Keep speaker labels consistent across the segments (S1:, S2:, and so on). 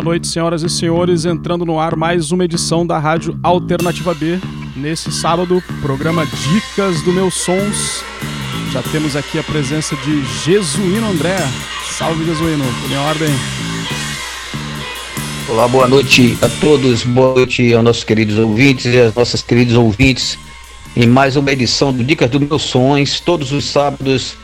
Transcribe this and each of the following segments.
S1: Boa noite, senhoras e senhores. Entrando no ar mais uma edição da Rádio Alternativa B. Nesse sábado, programa Dicas do Meus Sons. Já temos aqui a presença de Jesuíno André. Salve, Jesuíno. Tudo em ordem?
S2: Olá, boa noite a todos. Boa noite aos nossos queridos ouvintes e às nossas queridas ouvintes. Em mais uma edição do Dicas dos Meus Sons, todos os sábados,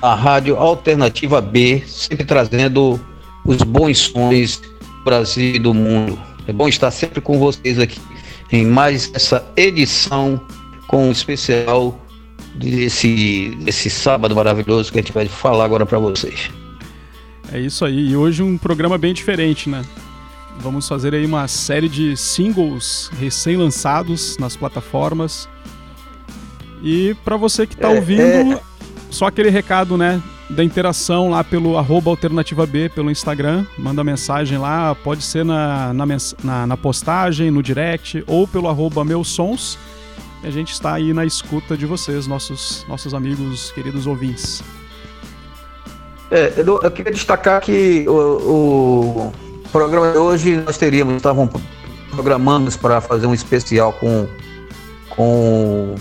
S2: a Rádio Alternativa B, sempre trazendo os bons sons do Brasil e do mundo. É bom estar sempre com vocês aqui em mais essa edição com um especial desse, desse sábado maravilhoso que a gente vai falar agora para vocês.
S1: É isso aí. E hoje um programa bem diferente, né? Vamos fazer aí uma série de singles recém-lançados nas plataformas. E para você que está é, ouvindo, é... só aquele recado, né? Da interação lá pelo arroba alternativa B, pelo Instagram. Manda mensagem lá, pode ser na, na, na, na postagem, no direct, ou pelo arroba meus sons. E a gente está aí na escuta de vocês, nossos, nossos amigos, queridos ouvintes.
S2: É, eu, eu queria destacar que o, o programa de hoje nós teríamos, estavam programando para fazer um especial com, com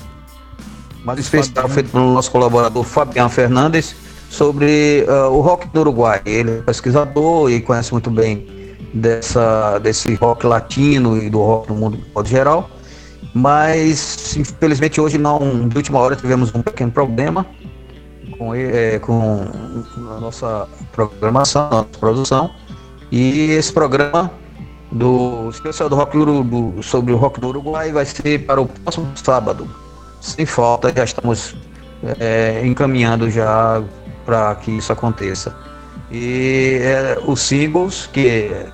S2: mais especial feito pelo nosso colaborador Fabiano Fernandes sobre uh, o rock do Uruguai. Ele é pesquisador e conhece muito bem dessa, desse rock latino e do rock no mundo de modo geral. Mas infelizmente hoje não, de última hora tivemos um pequeno problema com, é, com a nossa programação, a nossa produção. E esse programa do especial do rock do, do, sobre o rock do Uruguai vai ser para o próximo sábado. Sem falta, já estamos é, encaminhando já para que isso aconteça. E é, os singles, que é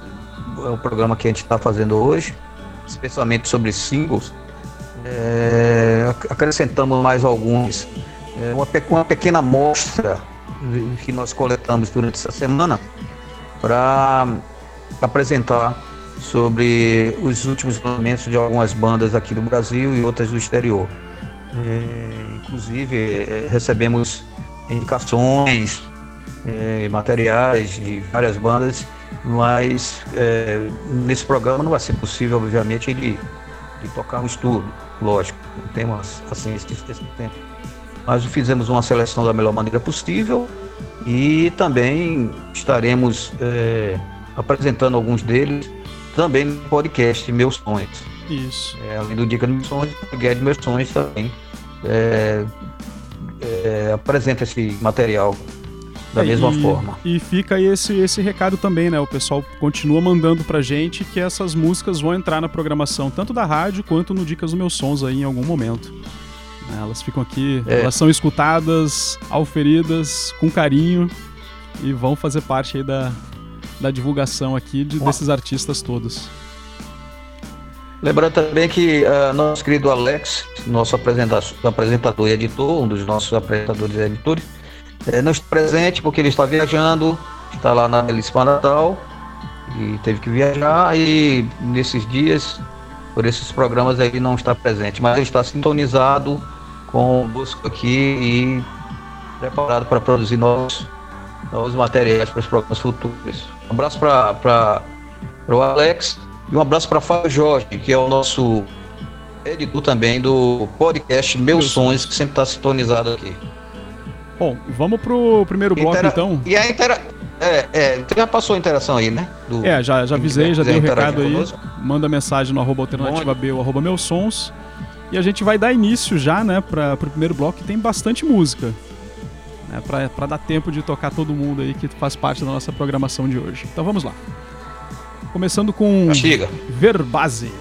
S2: o programa que a gente está fazendo hoje, especialmente sobre singles, é, acrescentamos mais alguns. É, uma, uma pequena amostra que nós coletamos durante essa semana para apresentar sobre os últimos lançamentos de algumas bandas aqui do Brasil e outras do exterior. É, inclusive, é, recebemos indicações, é, materiais de várias bandas, mas é, nesse programa não vai ser possível, obviamente, de, de tocarmos tudo, lógico, não temos assim esse, esse tempo. Mas fizemos uma seleção da melhor maneira possível e também estaremos é, apresentando alguns deles também no podcast Meus Sonhos.
S1: Isso.
S2: É, além do Dica dos Meus Sonhos, o Guia de Meus Sonhos também é, é, apresenta esse material da é, mesma
S1: e,
S2: forma.
S1: E fica aí esse, esse recado também, né? O pessoal continua mandando pra gente que essas músicas vão entrar na programação tanto da rádio quanto no Dicas dos Meus Sons aí em algum momento. Né? Elas ficam aqui, é. elas são escutadas, auferidas, com carinho e vão fazer parte aí da, da divulgação aqui de, desses artistas todos.
S2: Lembrando também que uh, nosso querido Alex, nosso apresentador e editor, um dos nossos apresentadores e editores, é, não está presente porque ele está viajando, está lá na Belíssima Natal e teve que viajar e nesses dias, por esses programas ele não está presente, mas ele está sintonizado com o Busco aqui e preparado para produzir novos, novos materiais para os programas futuros. Um abraço para o Alex e um abraço para Fábio Jorge, que é o nosso editor também do podcast Meus Sonhos, que sempre está sintonizado aqui.
S1: Bom, vamos pro primeiro bloco Intera... então.
S2: E a intera... É, é, já passou a interação aí, né?
S1: Do... É, já, já avisei, já dei o recado aí. Conosco. Manda mensagem no arroba alternativa B ou arroba meus sons. E a gente vai dar início já, né, para o primeiro bloco que tem bastante música. Né, para dar tempo de tocar todo mundo aí que faz parte da nossa programação de hoje. Então vamos lá. Começando com
S2: Chega.
S1: Verbase.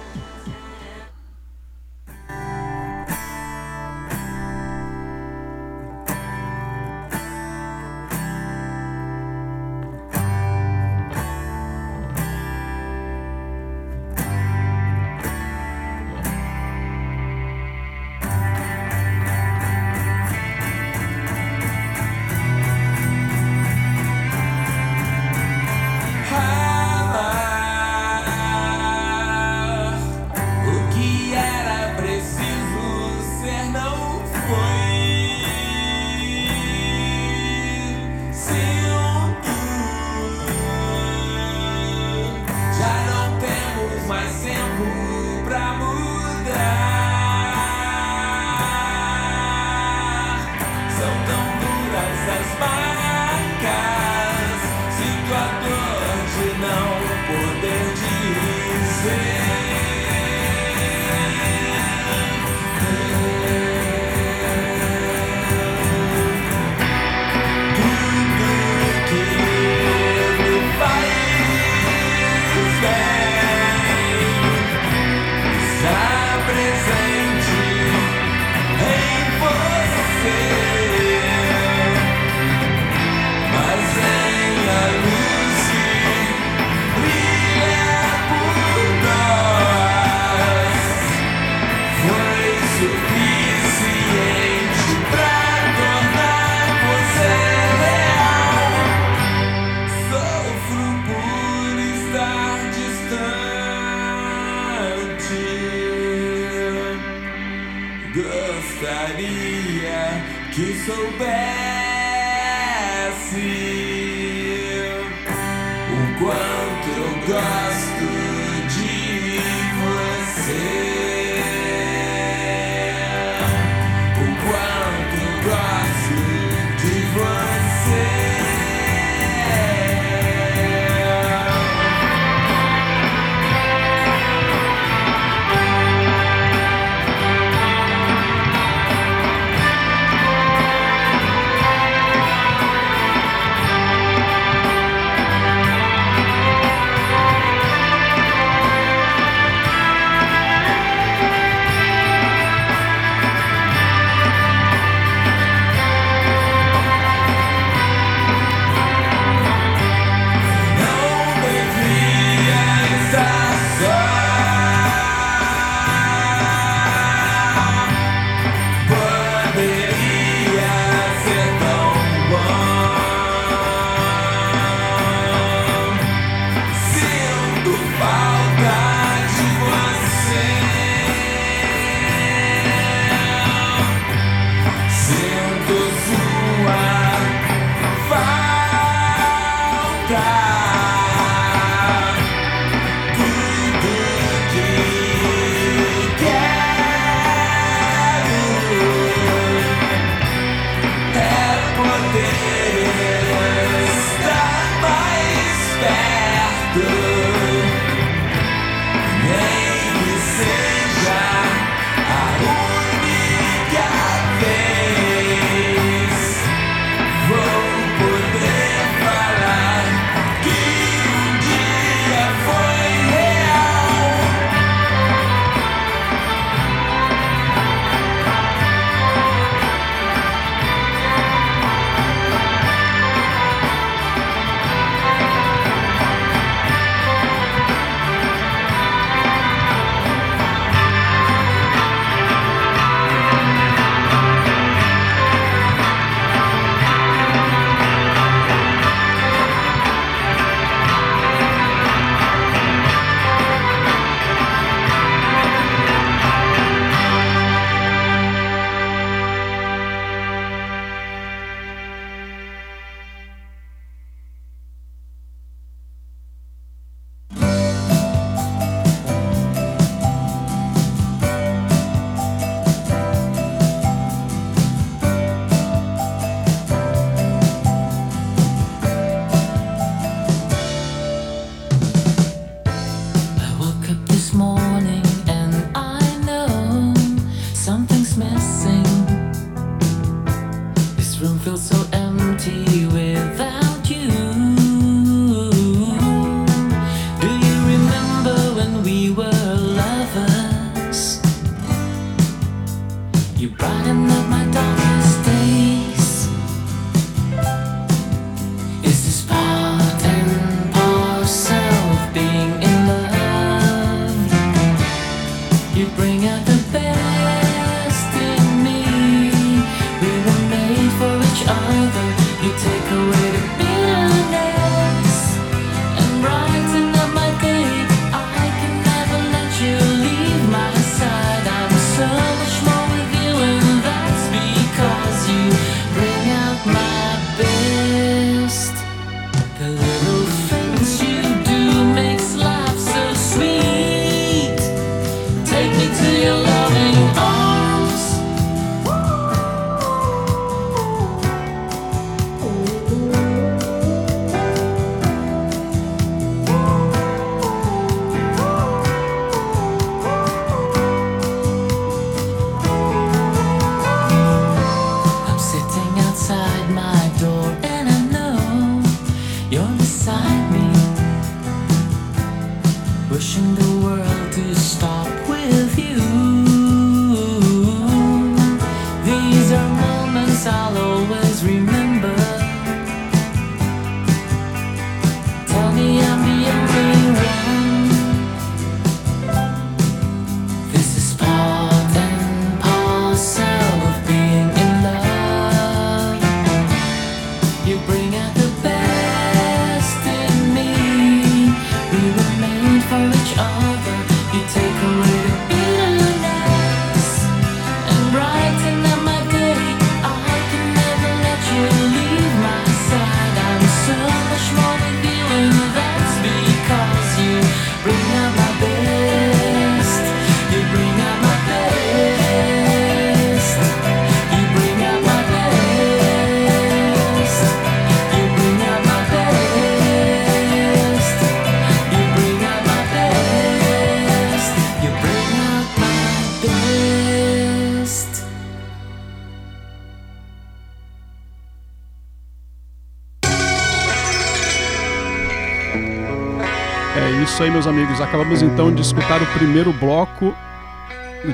S1: Isso aí, meus amigos. Acabamos então de escutar o primeiro bloco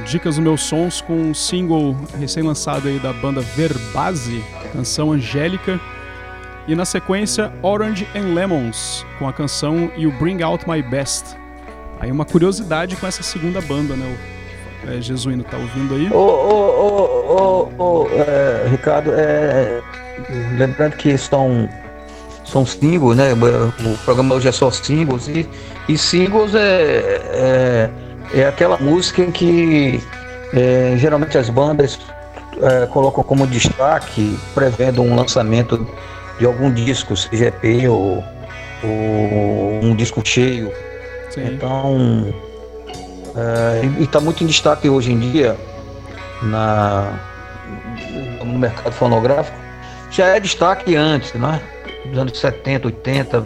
S1: Dicas do Meus Sons com um single recém-lançado aí da banda Verbase, canção Angélica. E na sequência, Orange and Lemons, com a canção You Bring Out My Best. Aí uma curiosidade com essa segunda banda, né? O é, Jesuíno, tá ouvindo aí?
S2: Ô, ô, ô, ô, é, Ricardo, é, lembrando que são são singles, né? O programa hoje é só singles e, e singles é, é, é aquela música em que é, geralmente as bandas é, colocam como destaque, prevendo um lançamento de algum disco, seja EP ou, ou um disco cheio. Sim. Então, é, e está muito em destaque hoje em dia na, no mercado fonográfico. Já é destaque antes, né? Dos anos 70, 80,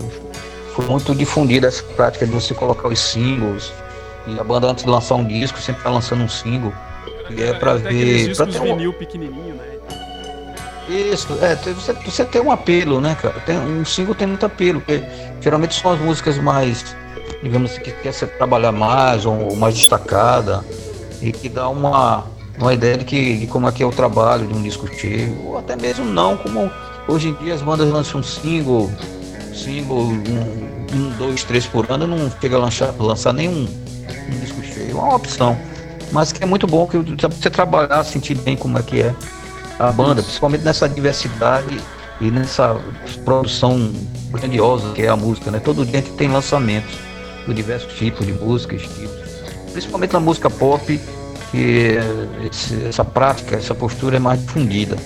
S2: foi muito difundida essa prática de você colocar os singles. E a banda antes de lançar um disco sempre tá lançando um single. E é pra ver.
S1: Pra ter um vinil pequenininho, né?
S2: Isso, é, você, você tem um apelo, né, cara? Tem, um single tem muito apelo, porque geralmente são as músicas mais, digamos assim, que quer se trabalhar mais ou mais destacada e que dá uma, uma ideia de, que, de como é que é o trabalho de um disco cheio, ou até mesmo não, como Hoje em dia as bandas lançam um single, single, um, um dois, três por ano, não chega a lançar, lançar nenhum um disco cheio. É uma opção. Mas que é muito bom que você trabalhar, sentir bem como é que é a banda, principalmente nessa diversidade e nessa produção grandiosa que é a música, né? Todo dia a gente tem lançamentos de diversos tipos de músicas, principalmente na música pop, que essa prática, essa postura é mais difundida.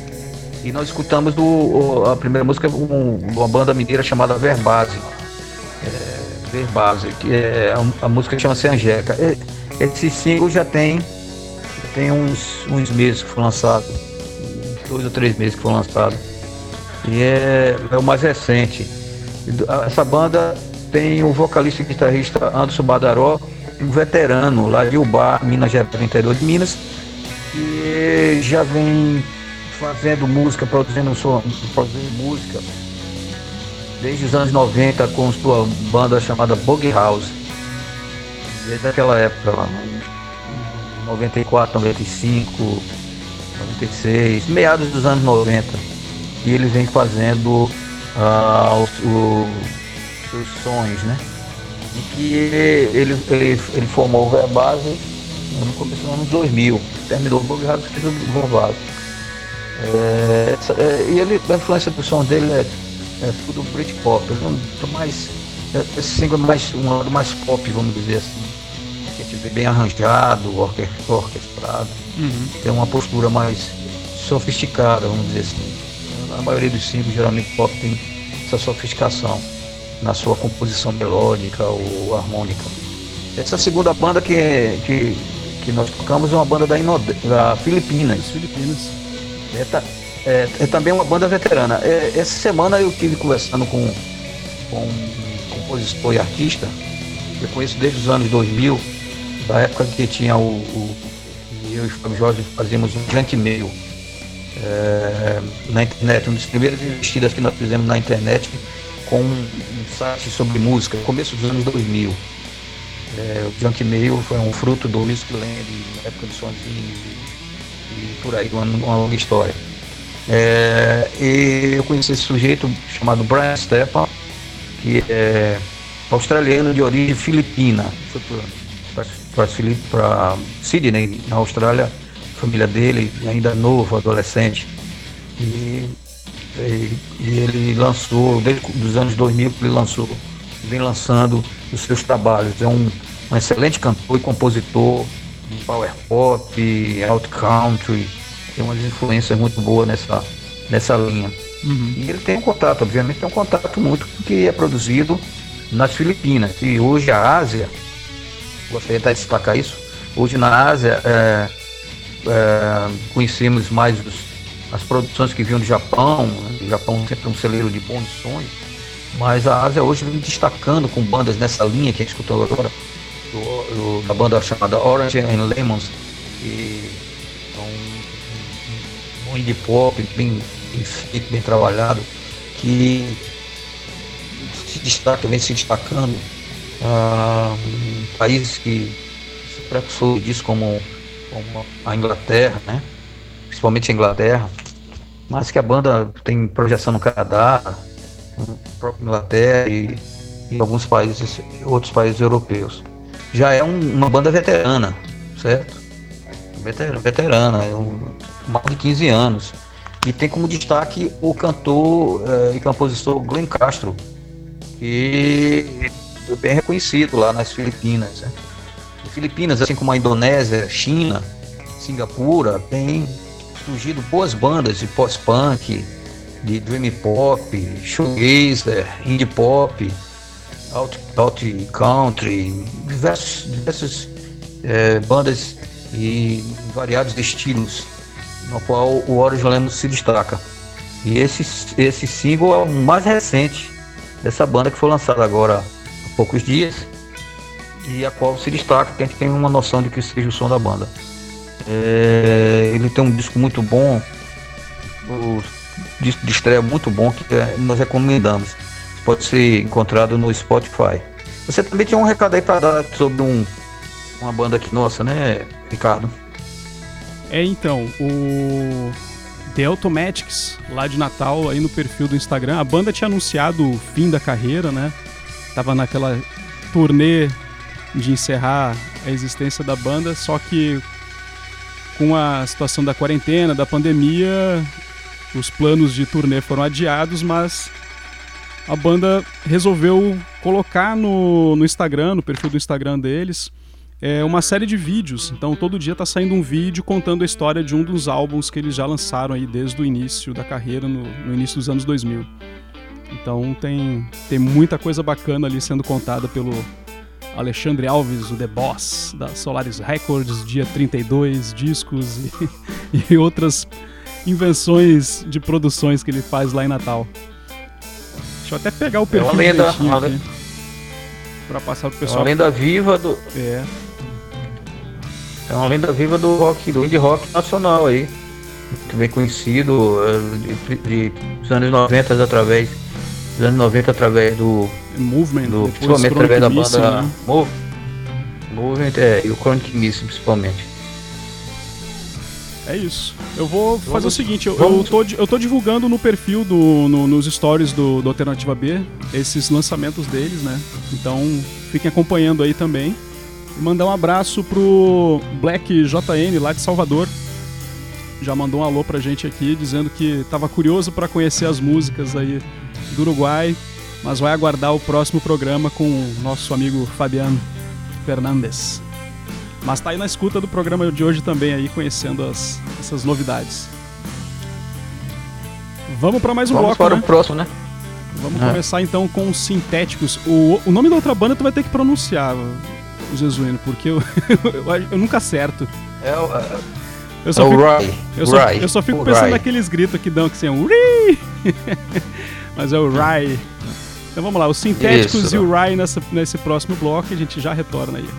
S2: E nós escutamos do, a primeira música um, uma banda mineira chamada Verbase. É, Verbase, que é a, a música chama-se Angélica. Esse single já tem, tem uns, uns meses que foi lançado. Dois ou três meses que foi lançado. E é, é o mais recente. Essa banda tem o vocalista e guitarrista Anderson Badaró, um veterano lá de Ubá, Minas Gerais, interior de Minas, e já vem fazendo música, produzindo, som, produzindo música desde os anos 90 com sua banda chamada Bug House. Desde aquela época lá, 94, 95, 96, meados dos anos 90. E ele vem fazendo uh, os, os, sons, né? Em que ele, ele, ele formou o Verbase no começo dos anos 2000. Terminou o Bug House e fez o Verbase. É, é, e ele, a influência do som dele é, é tudo Britpop. É mais, é, esse single é mais, um lado mais pop, vamos dizer assim. Que a gente vê bem arranjado, orquestrado. Uhum. Tem uma postura mais sofisticada, vamos dizer assim. A maioria dos singles, geralmente pop, tem essa sofisticação na sua composição melódica ou harmônica. Essa segunda banda que, que, que nós tocamos é uma banda da, da Filipinas.
S1: Filipinas.
S2: É, é, é, também uma banda veterana. É, essa semana eu tive conversando com, com um compositor e artista, que eu conheço desde os anos 2000, da época que tinha o, o eu e o Fábio Jorge fazíamos um grande e-mail. é, na internet, uma das primeiras investidas que nós fizemos na internet com um site sobre música, começo dos anos 2000. É, o Junk Mail foi um fruto do Music Land, na época do Sonzinho e, por aí, uma, uma longa história. É, e eu conheci esse sujeito chamado Brian Stepan, que é australiano de origem filipina. Foi para Sydney, na Austrália, a família dele, ainda novo, adolescente. E, e, e ele lançou, desde os anos 2000 que ele lançou, vem lançando os seus trabalhos. É um, um excelente cantor e compositor, power pop, alt country, tem umas influências muito boas nessa, nessa linha. Uhum. E ele tem um contato, obviamente tem um contato muito que é produzido nas Filipinas. E hoje a Ásia, gostaria de destacar isso, hoje na Ásia é, é, conhecemos mais os, as produções que vinham do Japão, né? o Japão sempre é um celeiro de bons sons, mas a Ásia hoje vem destacando com bandas nessa linha que a gente escutou agora, do, da banda chamada Orange and Lemons, que é um, um, indie pop bem, bem feito, bem trabalhado, que se destaca, vem se destacando ah, países que se precursor disso como, como a Inglaterra, né? principalmente a Inglaterra, mas que a banda tem projeção no Canadá, no próprio Inglaterra e, e alguns países, outros países europeus. Já é um, uma banda veterana, certo? Veterana, veterana é um, mais de 15 anos. E tem como destaque o cantor eh, e compositor Glenn Castro, que é bem reconhecido lá nas Filipinas. Né? Filipinas, assim como a Indonésia, China, Singapura, tem surgido boas bandas de post-punk, de dream pop, shoegazer, indie pop, alt, alt country, diversos, diversas é, bandas e variados estilos, no qual o Orange Lemon se destaca. E esse, esse single é o mais recente dessa banda que foi lançada agora há poucos dias e a qual se destaca, que a gente tem uma noção de que seja o som da banda. É, ele tem um disco muito bom, o disco de estreia muito bom que é, nós recomendamos. Pode ser encontrado no Spotify. Você também tinha um recado aí para dar sobre um, uma banda aqui nossa, né, Ricardo?
S1: É então, o The Automatics, lá de Natal, aí no perfil do Instagram. A banda tinha anunciado o fim da carreira, né? Tava naquela turnê de encerrar a existência da banda, só que com a situação da quarentena, da pandemia, os planos de turnê foram adiados, mas a banda resolveu colocar no, no Instagram, no perfil do Instagram deles, é uma série de vídeos. Então todo dia está saindo um vídeo contando a história de um dos álbuns que eles já lançaram aí desde o início da carreira, no, no início dos anos 2000. Então tem, tem muita coisa bacana ali sendo contada pelo Alexandre Alves, o The Boss, da Solaris Records, dia 32, discos e, e outras invenções de produções que ele faz lá em Natal. Deixa eu até pegar o perfil é uma lenda, uma lenda. pra passar pro pessoal.
S2: É uma lenda viva do.
S1: É.
S2: É uma lenda viva do rock, do indie rock nacional aí. Muito bem conhecido eh, de, de, dos anos 90 através. Dos anos 90 através do.
S1: Movement,
S2: do, principalmente através da banda né? Move, Movement é, e o Chronic Missing principalmente.
S1: É isso. Eu vou fazer vamos, o seguinte, eu, eu, tô, eu tô divulgando no perfil do. No, nos stories do, do Alternativa B esses lançamentos deles, né? Então fiquem acompanhando aí também. E mandar um abraço pro Black JN lá de Salvador. Já mandou um alô pra gente aqui, dizendo que tava curioso para conhecer as músicas aí do Uruguai, mas vai aguardar o próximo programa com o nosso amigo Fabiano Fernandes. Mas tá aí na escuta do programa de hoje também aí, conhecendo as, essas novidades. Vamos para mais um
S2: Vamos
S1: bloco,
S2: para
S1: né?
S2: o próximo, né?
S1: Vamos é. começar então com os sintéticos. O, o nome da outra banda tu vai ter que pronunciar, o Jesuíno, porque eu, eu, eu, nunca acerto.
S2: É o. É,
S1: eu só, fico, Rai. eu, só, Rai. eu só fico o pensando Rai. naqueles gritos que dão que assim, um Mas é o Rai. Então vamos lá, os sintéticos Isso. e o Rai nessa, nesse próximo bloco, a gente já retorna aí.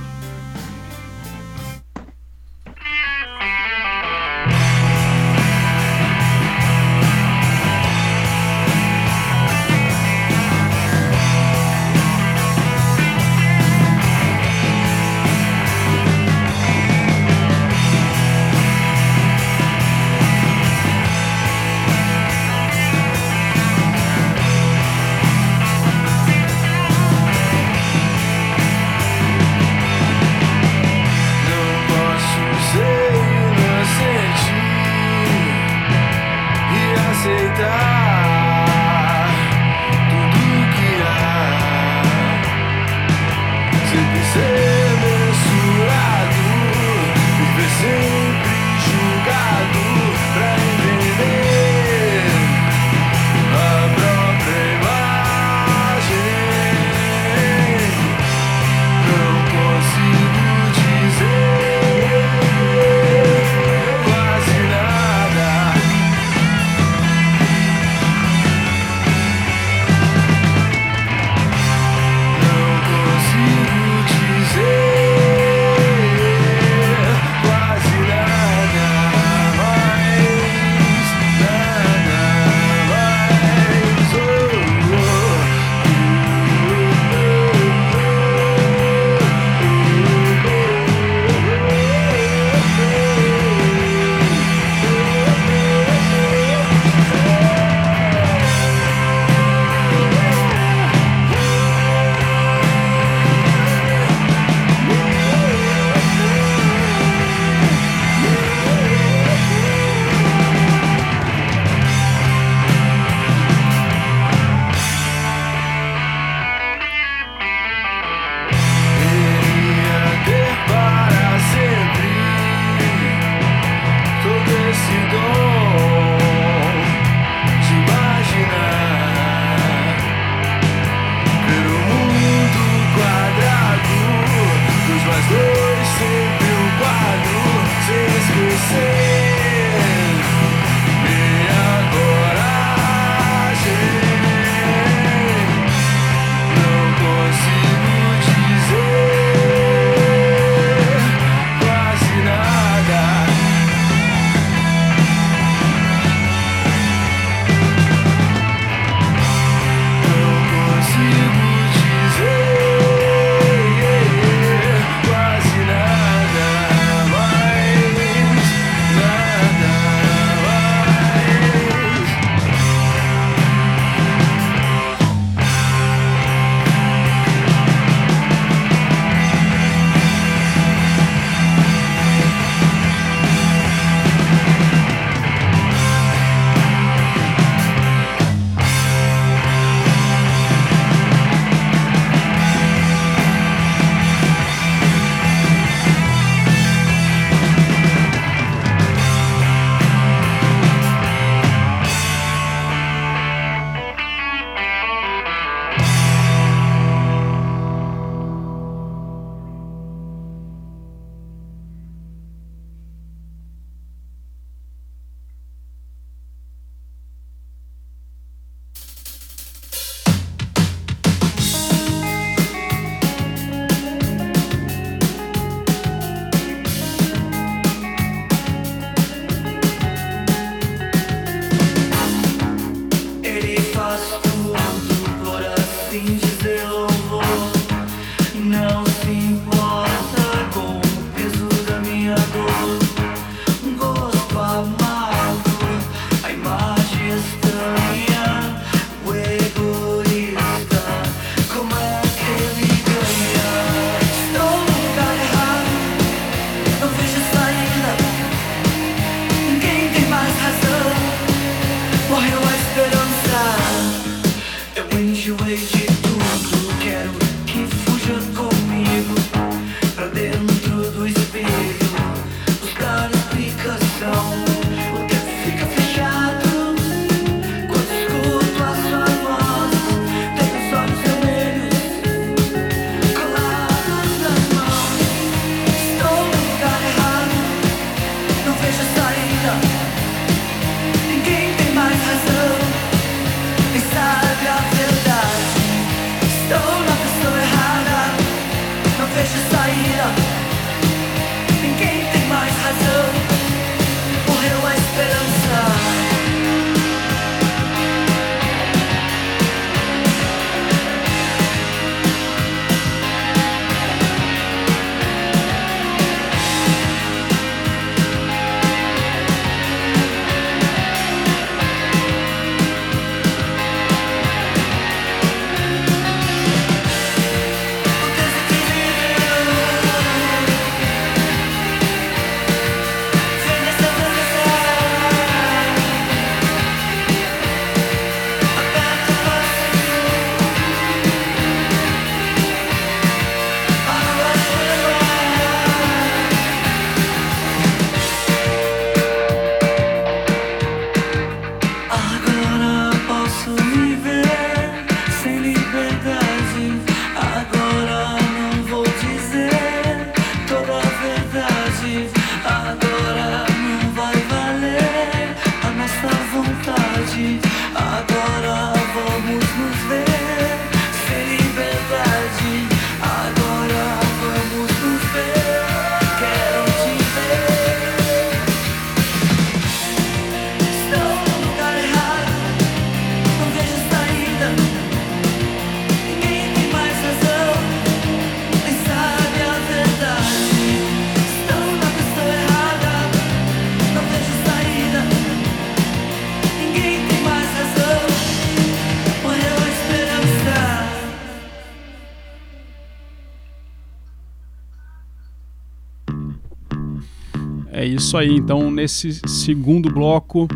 S1: Isso aí. Então, nesse segundo bloco,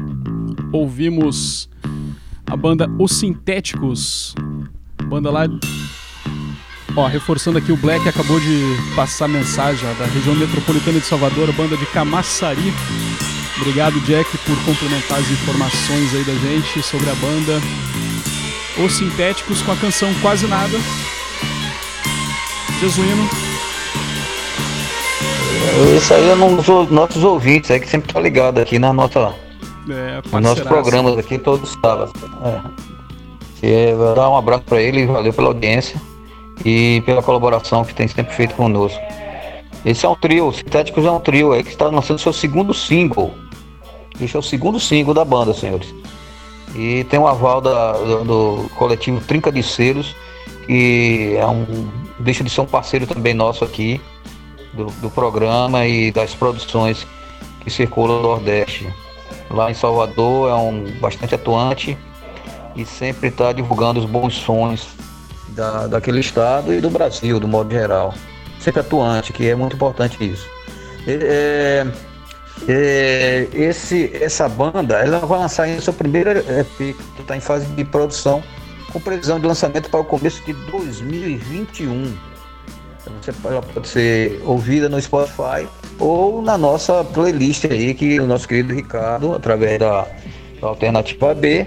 S1: ouvimos a banda Os Sintéticos. Banda lá. Ó, reforçando aqui, o Black acabou de passar mensagem ó, da região metropolitana de Salvador, banda de Camaçari. Obrigado, Jack, por complementar as informações aí da gente sobre a banda. Os Sintéticos com a canção Quase Nada. Jesuíno.
S2: Isso aí é um dos nossos ouvintes aí que sempre tá ligado aqui na nossa, é, nos nossos programas aqui todos os sábados. É. E vou dar um abraço para ele, valeu pela audiência e pela colaboração que tem sempre feito conosco. Esse é um trio, Sintéticos é um trio aí que está lançando seu segundo single. Esse é o segundo single da banda, senhores. E tem um aval da, do, do, coletivo Trinca de Selos, que é um, deixa de ser um parceiro também nosso aqui, do, do programa e das produções que circulam no Nordeste. Lá em Salvador é um bastante atuante e sempre está divulgando os bons sons da, daquele estado e do Brasil, do modo geral. Sempre atuante, que é muito importante isso. É, é, esse, essa banda ela vai lançar ainda seu primeiro EP, que está em fase de produção, com previsão de lançamento para o começo de 2021. Você, ela pode ser ouvida no Spotify ou na nossa playlist aí, que o nosso querido Ricardo, através da, da Alternativa B,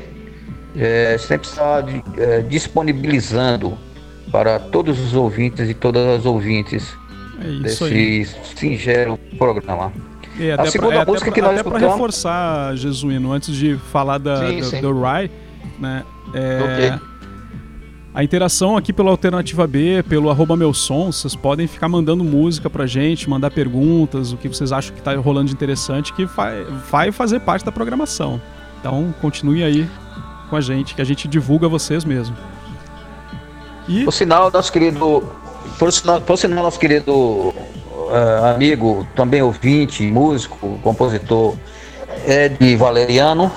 S2: é, sempre está é, disponibilizando para todos os ouvintes e todas as ouvintes é desse aí. singelo programa.
S1: É, a segunda pra, é, música que nós até escutamos... para reforçar, Jesuíno, antes de falar da, sim, do, sim. do Rai, né? É, okay. A interação aqui pela Alternativa B, pelo arroba meu som, vocês podem ficar mandando música pra gente, mandar perguntas, o que vocês acham que tá rolando de interessante, que vai, vai fazer parte da programação. Então continue aí com a gente, que a gente divulga vocês mesmo.
S2: E... Por sinal, nosso querido. Por sinal, por sinal nosso querido uh, amigo, também ouvinte, músico, compositor, Ed Valeriano,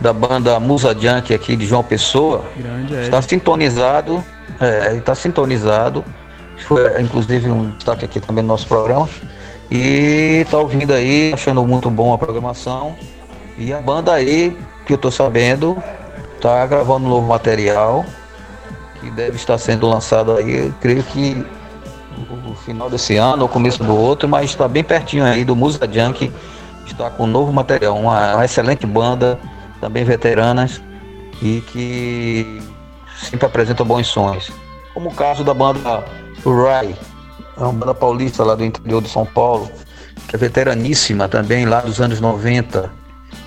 S2: da banda Musa Junk aqui de João Pessoa. Grande, está sintonizado. É, está sintonizado. Foi inclusive um destaque aqui também no nosso programa. E está ouvindo aí, achando muito bom a programação. E a banda aí, que eu estou sabendo, está gravando um novo material que deve estar sendo lançado aí, creio que no final desse ano ou começo do outro, mas está bem pertinho aí do Musa Junk, está com um novo material, uma, uma excelente banda, também veteranas e que sempre apresentam bons sons. Como o caso da banda Rai, é uma banda paulista lá do interior de São Paulo, que é veteraníssima também, lá dos anos 90,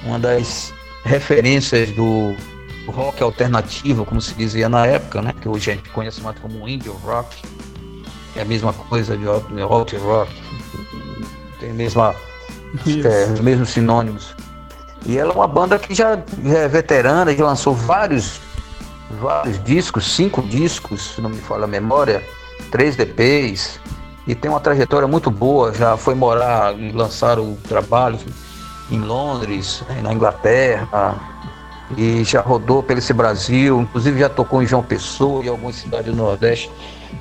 S2: uma das referências do rock alternativo, como se dizia na época, né? Que hoje a gente conhece mais como indie rock. É a mesma coisa de alt rock. Tem mesma, é, os mesmos sinônimos. E ela é uma banda que já é veterana, já lançou vários, vários discos, cinco discos, se não me falha a memória, três DPs, e tem uma trajetória muito boa, já foi morar e lançar o trabalho em Londres, na Inglaterra, e já rodou pelo esse Brasil, inclusive já tocou em João Pessoa e algumas cidades do Nordeste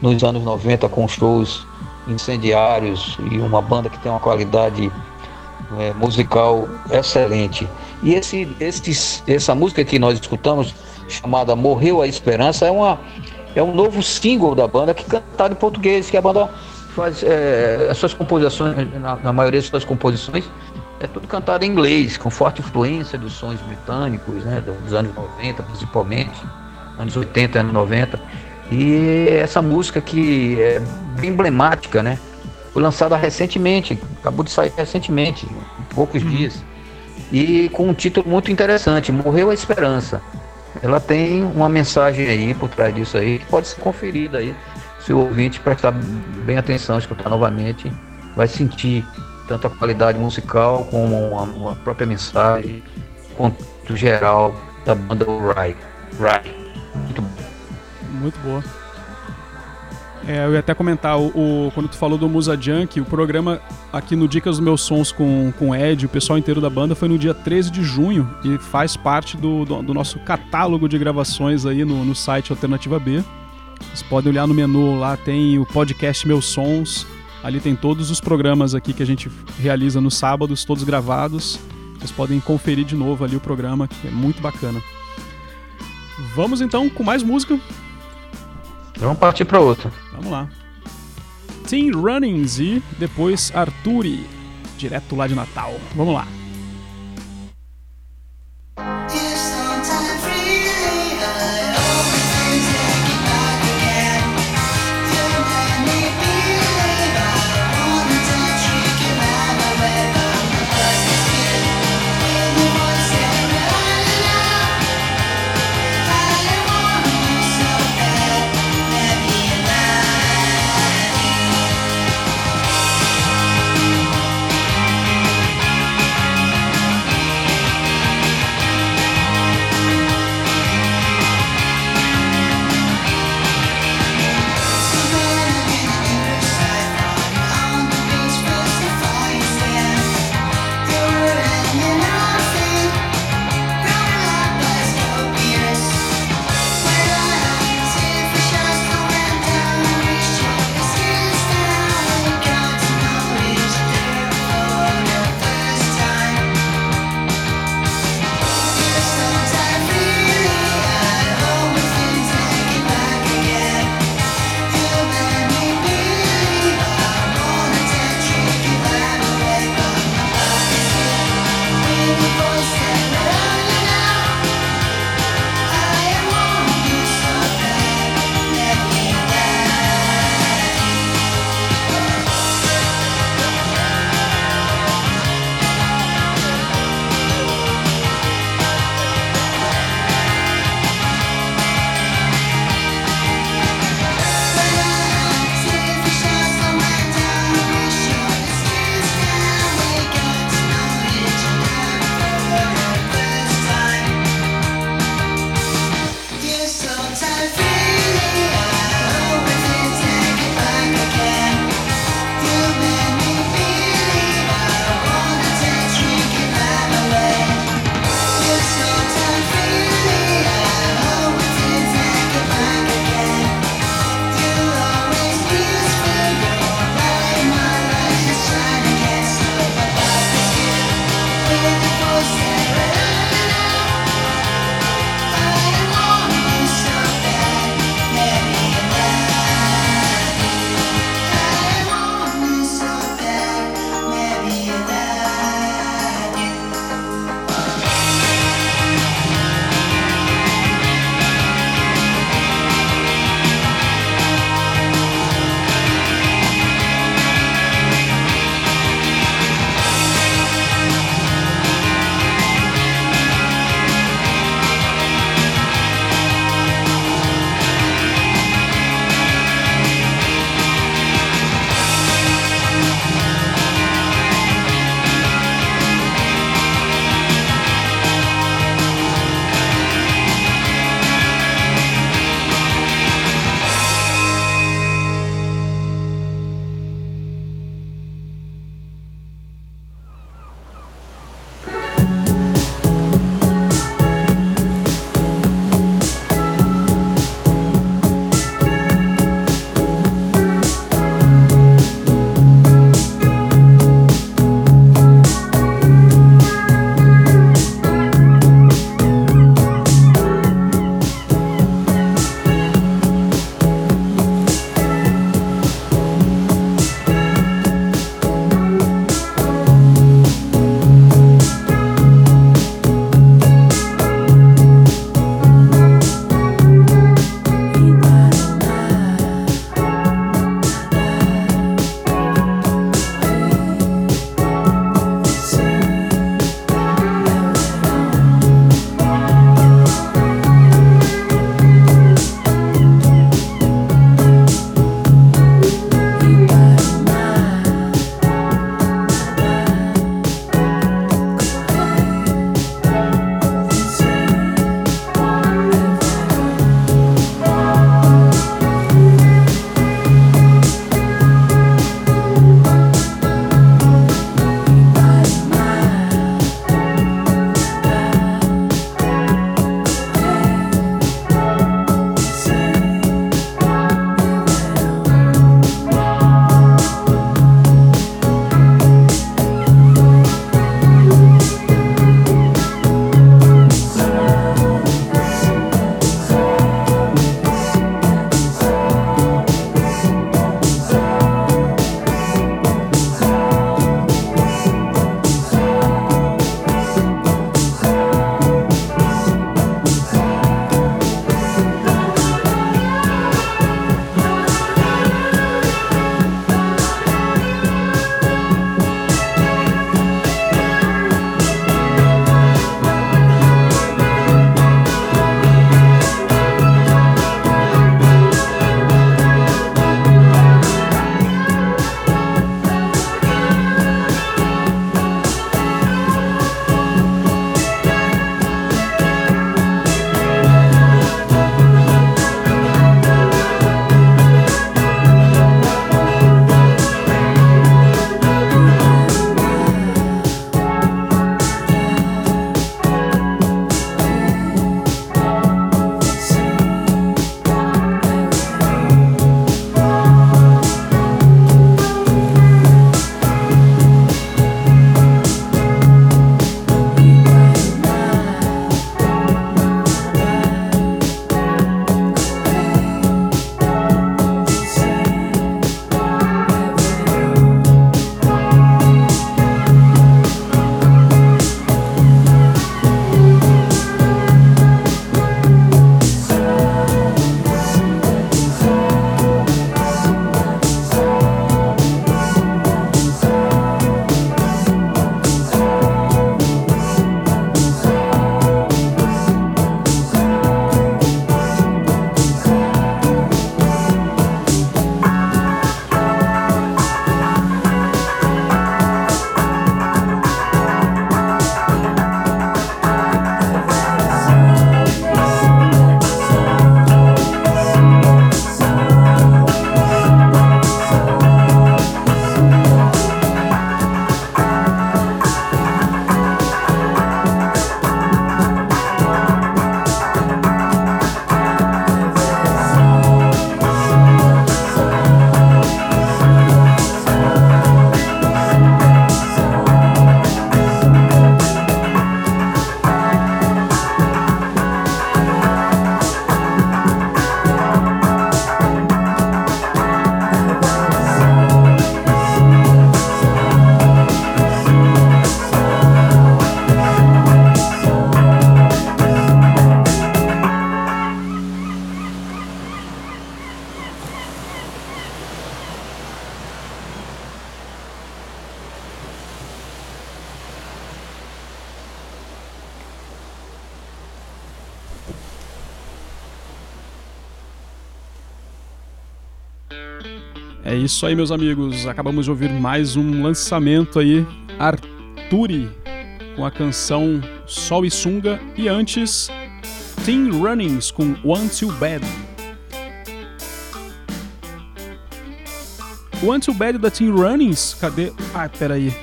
S2: nos anos 90 com shows incendiários e uma banda que tem uma qualidade é, musical excelente. E esse, esse, essa música que nós escutamos, chamada Morreu a Esperança, é, uma, é um novo single da banda que cantado em português, que a banda faz é, as suas composições, na, na maioria das suas composições, é tudo cantado em inglês, com forte influência dos sons britânicos, né, dos anos 90 principalmente, anos 80, anos 90. E essa música que é bem emblemática, né? Foi lançada recentemente, acabou de sair recentemente, poucos uhum. dias. E com um título muito interessante, Morreu a Esperança. Ela tem uma mensagem aí por trás disso aí, que pode ser conferida aí. Se o ouvinte prestar bem atenção, escutar novamente, vai sentir tanto a qualidade musical como a, a própria mensagem, quanto geral da banda Rai. Rai. Muito bom.
S1: Muito boa. É, eu ia até comentar, o, o, quando tu falou do Musa Junk, o programa aqui no Dicas dos Meus Sons com, com o Ed, o pessoal inteiro da banda, foi no dia 13 de junho e faz parte do, do, do nosso catálogo de gravações aí no, no site Alternativa B. Vocês podem olhar no menu lá, tem o podcast Meus Sons,
S3: Ali tem todos os programas aqui que a gente realiza nos sábados, todos gravados. Vocês podem conferir de novo ali o programa, que é muito bacana. Vamos então com mais música.
S2: Vamos partir para outra.
S3: Vamos lá. Team Runnings e depois Arturi, direto lá de Natal. Vamos lá.
S1: Isso aí, meus amigos. Acabamos de ouvir mais um lançamento aí, Arturi, com a canção Sol e Sunga. E antes, Teen Runnings com One Too Bad. One Too Bad da Teen Runnings, cadê? Ah, peraí.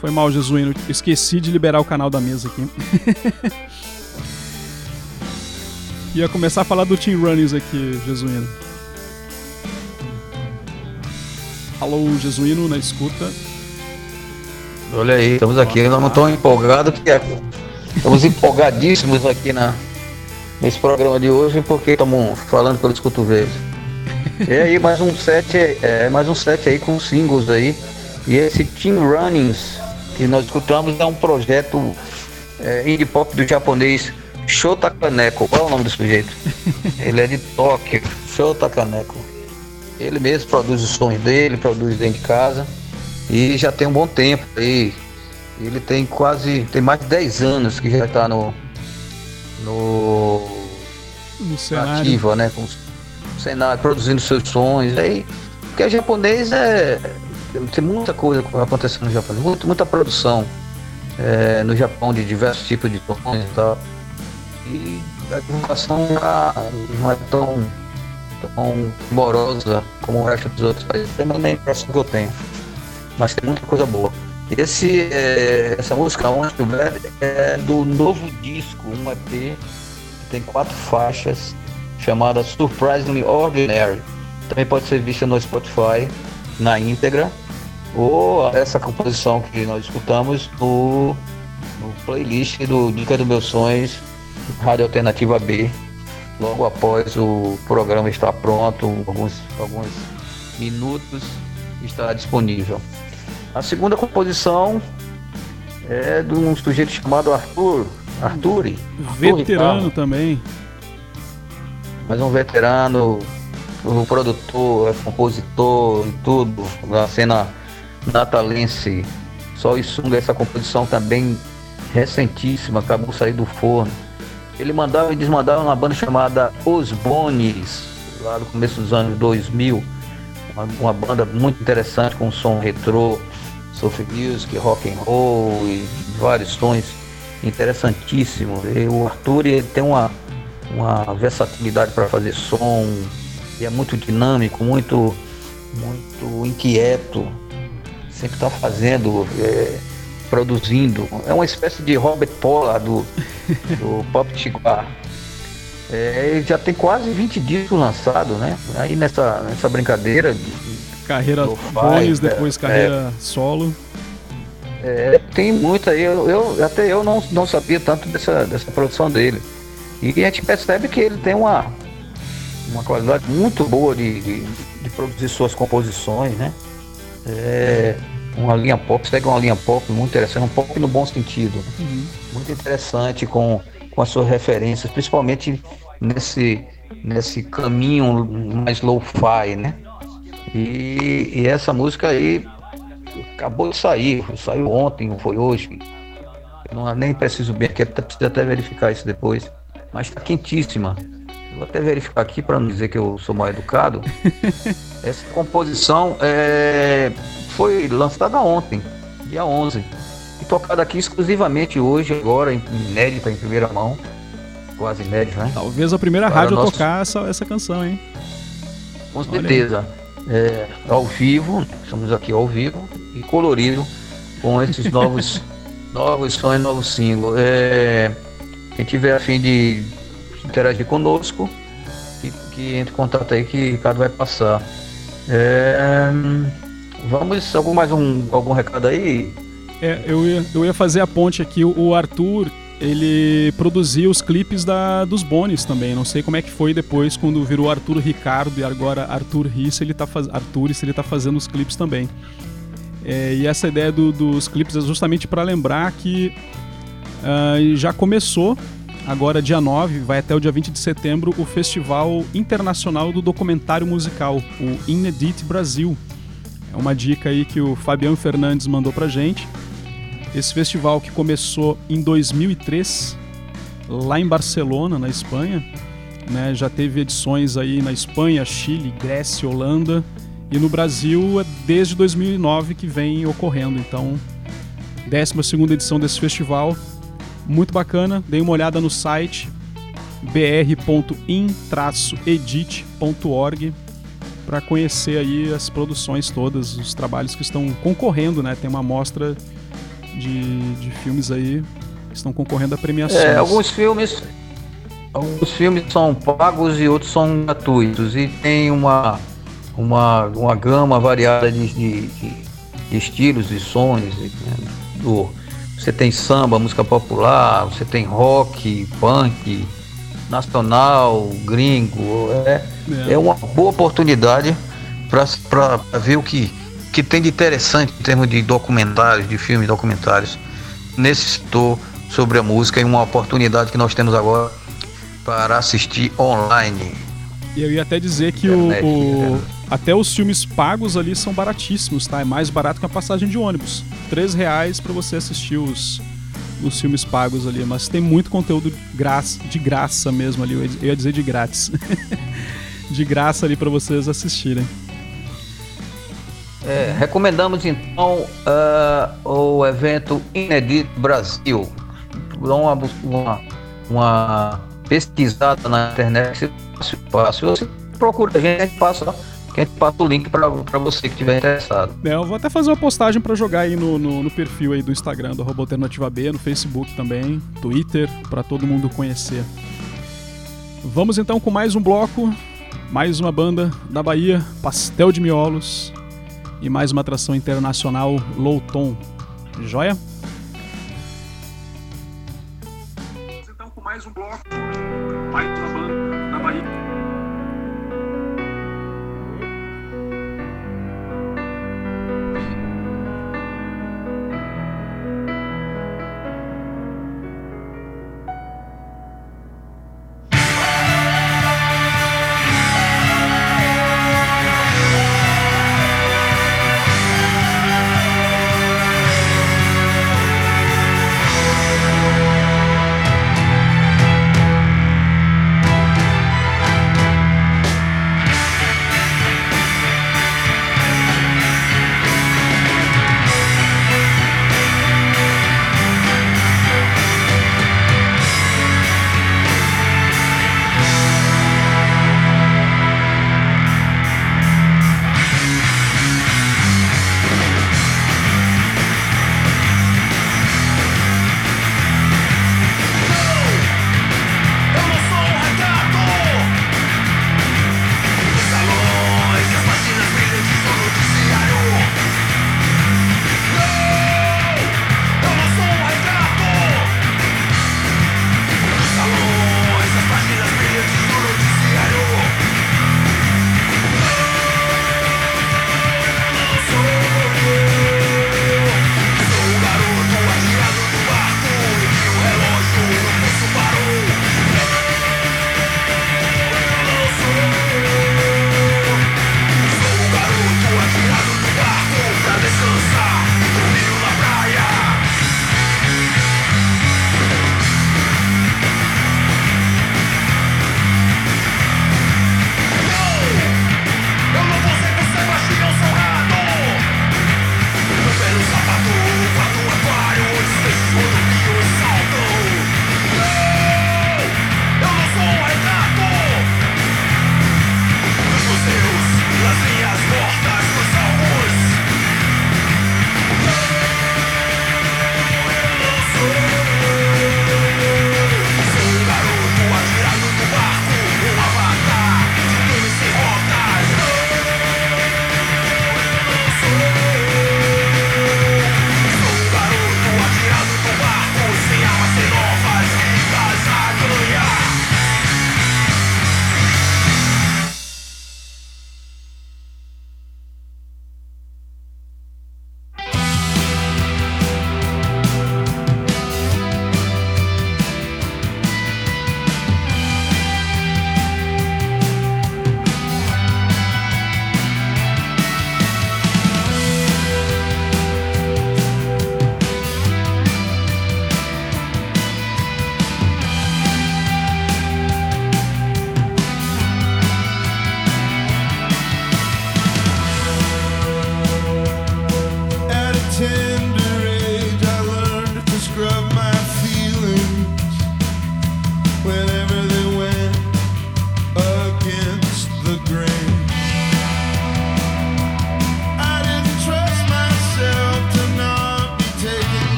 S1: Foi mal, Jesuíno. Esqueci de liberar o canal da mesa aqui. Ia começar a falar do Team Runnings aqui, Jesuíno. Alô, Jesuíno, na escuta.
S2: Olha aí, estamos aqui. Nós não estamos empolgados, estamos empolgadíssimos aqui na, nesse programa de hoje, porque estamos falando pelos cotovelos. E aí, mais um set, é, mais um set aí com singles aí. E esse Team Runnings que nós escutamos é um projeto é, indie pop do japonês Shota Kaneko. Qual é o nome do sujeito? Ele é de Tóquio, Shota Kaneko. Ele mesmo produz os sons dele, produz dentro de casa. E já tem um bom tempo aí. Ele tem quase. tem mais de 10 anos que já está no. no.
S1: no cenário.
S2: ativa, né? Com o cenário, produzindo seus sons. Aí. Porque japonês é. Tem muita coisa acontecendo no Japão, muita, muita produção é, no Japão de diversos tipos de sons e tal. E a divulgação não é tão tão morosa como o resto dos outros países. É a impressão que eu tenho. Mas tem muita coisa boa. Esse, é, essa música, Onde Tiver, é do novo disco, um EP, que tem quatro faixas, chamada Surprisingly Ordinary. Também pode ser vista no Spotify, na íntegra, ou essa composição que nós escutamos no, no playlist do Dica dos Meus Sonhos, Rádio Alternativa B, logo após o programa estar pronto, alguns, alguns minutos, estará disponível. A segunda composição é de um sujeito chamado Arthur. Arturi.
S1: Veterano Arthur também.
S2: Mais um veterano, o produtor, compositor e tudo, na cena natalense. Só isso, essa composição também recentíssima, acabou de sair do forno. Ele mandava e desmandava uma banda chamada Os Bones, lá no começo dos anos 2000. Uma, uma banda muito interessante com som retrô, surf music, rock and roll e vários tons interessantíssimos. E o Arthur ele tem uma, uma versatilidade para fazer som, e é muito dinâmico, muito, muito inquieto, sempre está fazendo. É, produzindo. É uma espécie de Robert Pollard do, do Pop Tiguar. É, já tem quase 20 discos lançados, né? Aí nessa, nessa brincadeira de.
S1: Carreira Bones, depois é, carreira é, solo.
S2: É, tem muito aí. Eu, eu, até eu não, não sabia tanto dessa, dessa produção dele. E a gente percebe que ele tem uma, uma qualidade muito boa de, de, de produzir suas composições, né? É, uma linha pop, segue uma linha pop muito interessante, um pop no bom sentido. Uhum. Muito interessante com, com as suas referências, principalmente nesse, nesse caminho mais low-fi, né? E, e, essa música aí acabou de sair, saiu ontem, foi hoje. Eu não, nem preciso bem, porque preciso até verificar isso depois. Mas está quentíssima. vou até verificar aqui para não dizer que eu sou mal educado. Essa composição é foi lançada ontem, dia 11. E tocada aqui exclusivamente hoje, agora, inédita, em primeira mão. Quase inédita, né?
S1: Talvez a primeira Para rádio nosso... tocar essa, essa canção, hein?
S2: Com certeza. É, ao vivo, estamos aqui ao vivo e colorido com esses novos, novos sons, novos singles. É, quem tiver a fim de interagir conosco, que, que entre em contato aí que o Ricardo vai passar. É, Vamos, algum mais um algum recado aí?
S1: É, eu ia, eu ia fazer a ponte aqui. O Arthur, ele produzia os clipes da, dos Bones também. Não sei como é que foi depois quando virou Arthur Ricardo e agora Arthur Risse, ele tá faz... Arthur ele tá fazendo os clipes também. É, e essa ideia do, dos clipes é justamente para lembrar que uh, já começou agora dia 9, vai até o dia 20 de setembro, o Festival Internacional do Documentário Musical, o Inedit Brasil, é uma dica aí que o Fabiano Fernandes mandou pra gente. Esse festival que começou em 2003, lá em Barcelona, na Espanha, né? Já teve edições aí na Espanha, Chile, Grécia, Holanda e no Brasil é desde 2009 que vem ocorrendo. Então, 12 segunda edição desse festival, muito bacana. Dei uma olhada no site br.in-edit.org para conhecer aí as produções todas, os trabalhos que estão concorrendo, né? Tem uma amostra de, de filmes aí que estão concorrendo a premiações.
S2: É, alguns filmes alguns filmes são pagos e outros são gratuitos e tem uma uma, uma gama variada de, de, de estilos e sons né? do você tem samba, música popular, você tem rock, punk, nacional, gringo. É, é. é uma boa oportunidade para ver o que, que tem de interessante em termos de documentários, de filmes documentários nesse setor sobre a música e uma oportunidade que nós temos agora para assistir online.
S1: E eu ia até dizer que Internet, o, o? Até os filmes pagos ali são baratíssimos, tá? É mais barato que a passagem de ônibus. Três reais para você assistir os, os filmes pagos ali, mas tem muito conteúdo de graça mesmo ali, eu ia dizer de grátis. de graça ali para vocês assistirem.
S2: É, recomendamos então uh, o evento Inedito Brasil. Dá uma, uma, uma pesquisada na internet, fácil, fácil. Você procura a gente, a gente passa que a gente passa o link para você que estiver interessado.
S1: É, eu vou até fazer uma postagem para jogar aí no, no, no, perfil aí do Instagram do Robô Alternativa B, no Facebook também, Twitter, para todo mundo conhecer. Vamos então com mais um bloco, mais uma banda da Bahia, Pastel de Miolos, e mais uma atração internacional, Low Tom. Joia?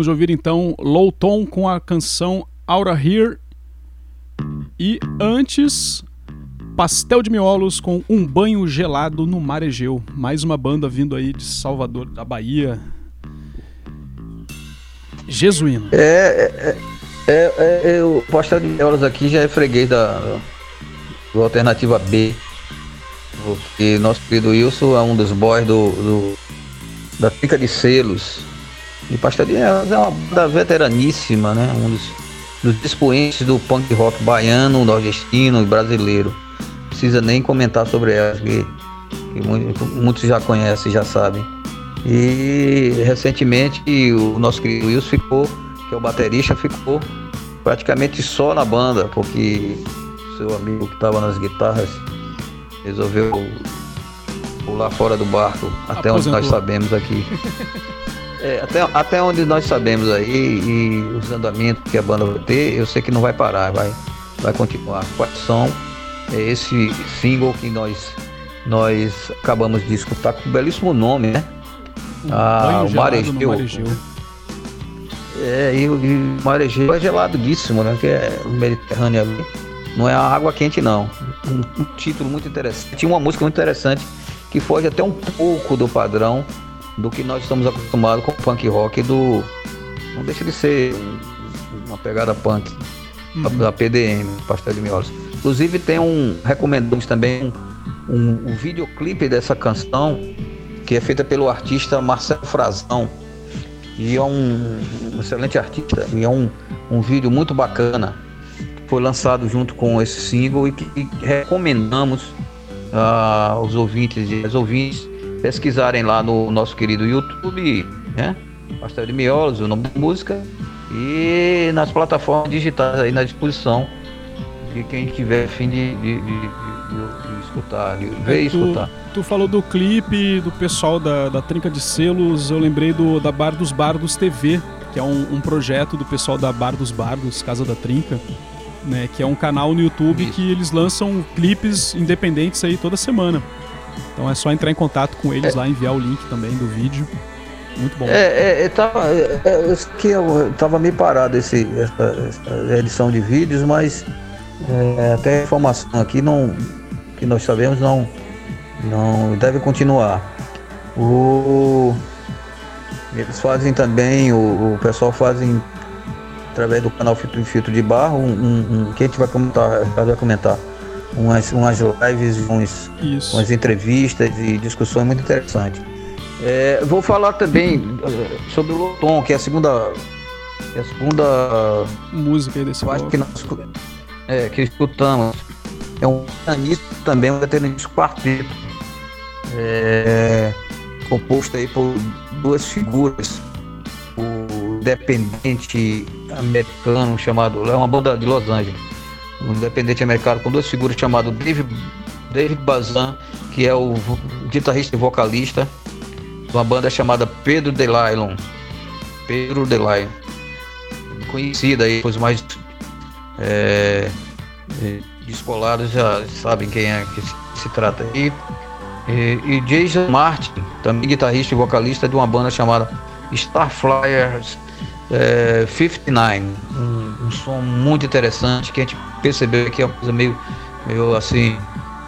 S1: De ouvir então Low Tom com a canção Aura Here. E antes, Pastel de Miolos com Um Banho Gelado no Mar Egeu. Mais uma banda vindo aí de Salvador, da Bahia. Jesuíno.
S2: É, é, é, é, o Pastel de Miolos aqui já é freguês da, do Alternativa B. Porque nosso querido Wilson é um dos boys do, do da Fica de Selos e Pastorinha é uma banda veteraníssima, né? Um dos, dos expoentes do punk rock baiano, nordestino e brasileiro. Precisa nem comentar sobre elas, que, que muitos já conhecem, já sabem. E recentemente o nosso querido Wilson ficou, que é o baterista, ficou praticamente só na banda, porque seu amigo que estava nas guitarras resolveu pular fora do barco, até Aposentou. onde nós sabemos aqui. É, até, até onde nós sabemos aí, e os andamentos que a banda vai ter, eu sei que não vai parar, vai, vai continuar. Quais são é esse single que nós, nós acabamos de escutar com um belíssimo nome, né?
S1: Ah, o Marejeu.
S2: É, e, e o Marejeu é geladíssimo, né? Que é o Mediterrâneo ali. Não é a água quente, não. Um, um título muito interessante. Tinha uma música muito interessante que foge até um pouco do padrão do que nós estamos acostumados com o punk rock do. Não deixa de ser uma pegada punk uhum. da PDM, Pastel de Miolos. Inclusive tem um. Recomendamos também um, um, um videoclipe dessa canção que é feita pelo artista Marcelo Frazão. E é um, um excelente artista. E é um, um vídeo muito bacana. Foi lançado junto com esse single e que recomendamos uh, aos ouvintes e as ouvintes pesquisarem lá no nosso querido YouTube, né? Pastel de Miolos, o nome da música, e nas plataformas digitais aí na disposição de quem tiver fim de, de, de, de escutar, de ver e escutar.
S1: Tu falou do clipe do pessoal da, da Trinca de Selos, eu lembrei do da Bar dos Bardos TV, que é um, um projeto do pessoal da Bar dos Bardos, Casa da Trinca. Né, que é um canal no YouTube Isso. que eles lançam clipes independentes aí toda semana. Então é só entrar em contato com eles é. lá, enviar o link também do vídeo. Muito bom.
S2: É, é, tava, é, é, que eu tava meio parado esse, essa, essa edição de vídeos, mas é, até a informação aqui não, que nós sabemos não, não deve continuar. O, eles fazem também, o, o pessoal fazem através do canal Filtro, Filtro de Barro, um, um, um, que a gente vai comentar, vai comentar umas, umas lives, uns, umas entrevistas e discussões muito interessantes. É, vou falar também eh, sobre o Loton, que é a segunda. É a segunda
S1: música desse
S2: acho que nós é, que escutamos. É um pianista também, um veteranista quarteto. É, composto aí por duas figuras. O dependente americano chamado. É uma banda de Los Angeles um independente americano com duas figuras chamado Dave, David Bazan, que é o guitarrista e vocalista de uma banda chamada Pedro Delaylon. Pedro Delaylon. Conhecida aí, pois mais é, é, descolados já sabem quem é que se, trata. E, e, e, Jason Martin, também guitarrista e vocalista de uma banda chamada Starflyers é, 59. Um, um som muito interessante que a gente percebeu que é uma coisa meio, meio assim,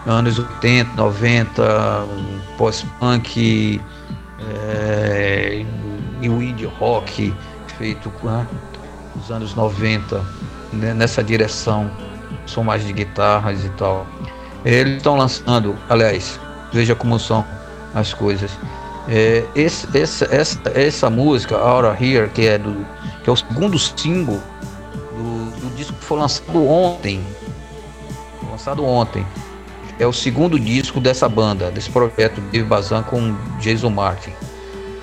S2: anos 80, 90, um pós-punk é, e o indie rock feito né, nos anos 90, né, nessa direção, som mais de guitarras e tal. Eles estão lançando, aliás, veja como são as coisas. É, esse, essa, essa, essa música, Aura Here, que é, do, que é o segundo single disco que foi lançado ontem. Lançado ontem. É o segundo disco dessa banda, desse projeto de Bazan com Jason Martin.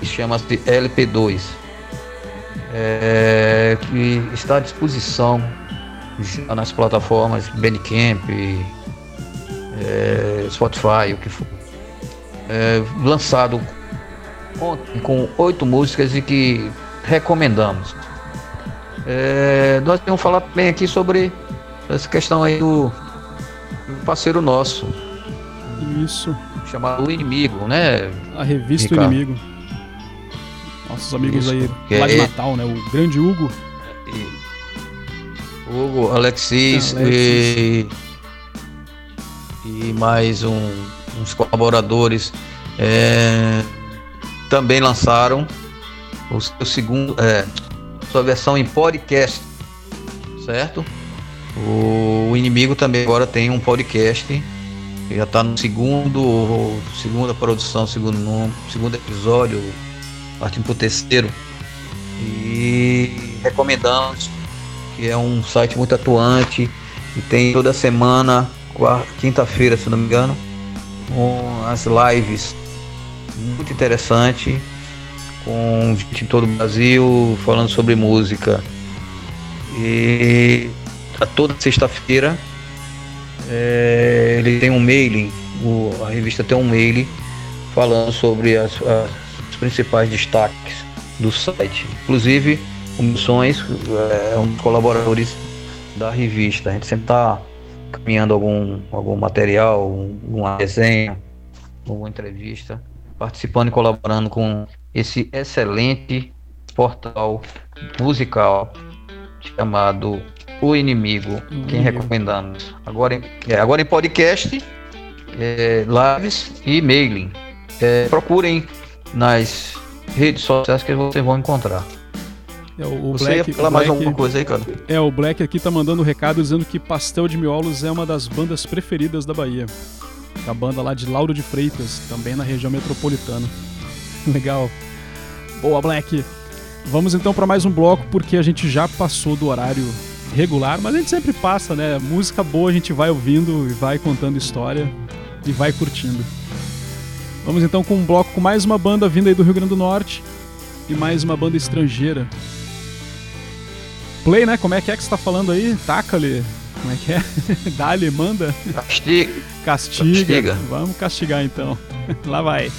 S2: Que chama-se LP2. É, que está à disposição nas plataformas Bandcamp, é, Spotify, o que for. É, lançado com oito músicas e que recomendamos. É, nós vamos falar também aqui sobre essa questão aí do, do parceiro nosso.
S1: Isso.
S2: Chamado O Inimigo, né?
S1: A revista Ricardo? O Inimigo. Nossos amigos Isso, aí lá de é... Natal, né? O grande Hugo.
S2: E... Hugo, Alexis, Alexis. E... e mais um, uns colaboradores é... também lançaram o seu segundo, é, sua versão em podcast, certo? O, inimigo também agora tem um podcast já está no segundo, segunda produção, segundo nome, segundo episódio, partindo para terceiro. E recomendamos, que é um site muito atuante e tem toda semana, quinta-feira, se não me engano, as lives muito interessante com gente em todo o Brasil falando sobre música. E a toda sexta-feira é, ele tem um mailing, o, a revista tem um mailing falando sobre as, as, os principais destaques do site. Inclusive, o Missões é um dos colaboradores da revista. A gente sempre está caminhando algum, algum material, uma resenha, alguma entrevista, participando e colaborando com esse excelente portal musical chamado O Inimigo. Uhum. Quem recomendamos? Agora, é, agora em podcast, é, lives e mailing. É, procurem nas redes sociais que vocês vão encontrar.
S1: É, o Você Black,
S2: ia falar mais alguma coisa aí, cara?
S1: É, o Black aqui tá mandando um recado dizendo que Pastel de Miolos é uma das bandas preferidas da Bahia. A banda lá de Lauro de Freitas, também na região metropolitana. Legal. Boa, Black. Vamos então para mais um bloco, porque a gente já passou do horário regular, mas a gente sempre passa, né? Música boa a gente vai ouvindo e vai contando história e vai curtindo. Vamos então com um bloco com mais uma banda vinda aí do Rio Grande do Norte e mais uma banda estrangeira. Play, né? Como é que é que você tá falando aí? Taca-lhe. Como é que é? Dá-lhe, manda.
S2: Castiga.
S1: Castiga. Castiga. Vamos castigar então. Lá vai.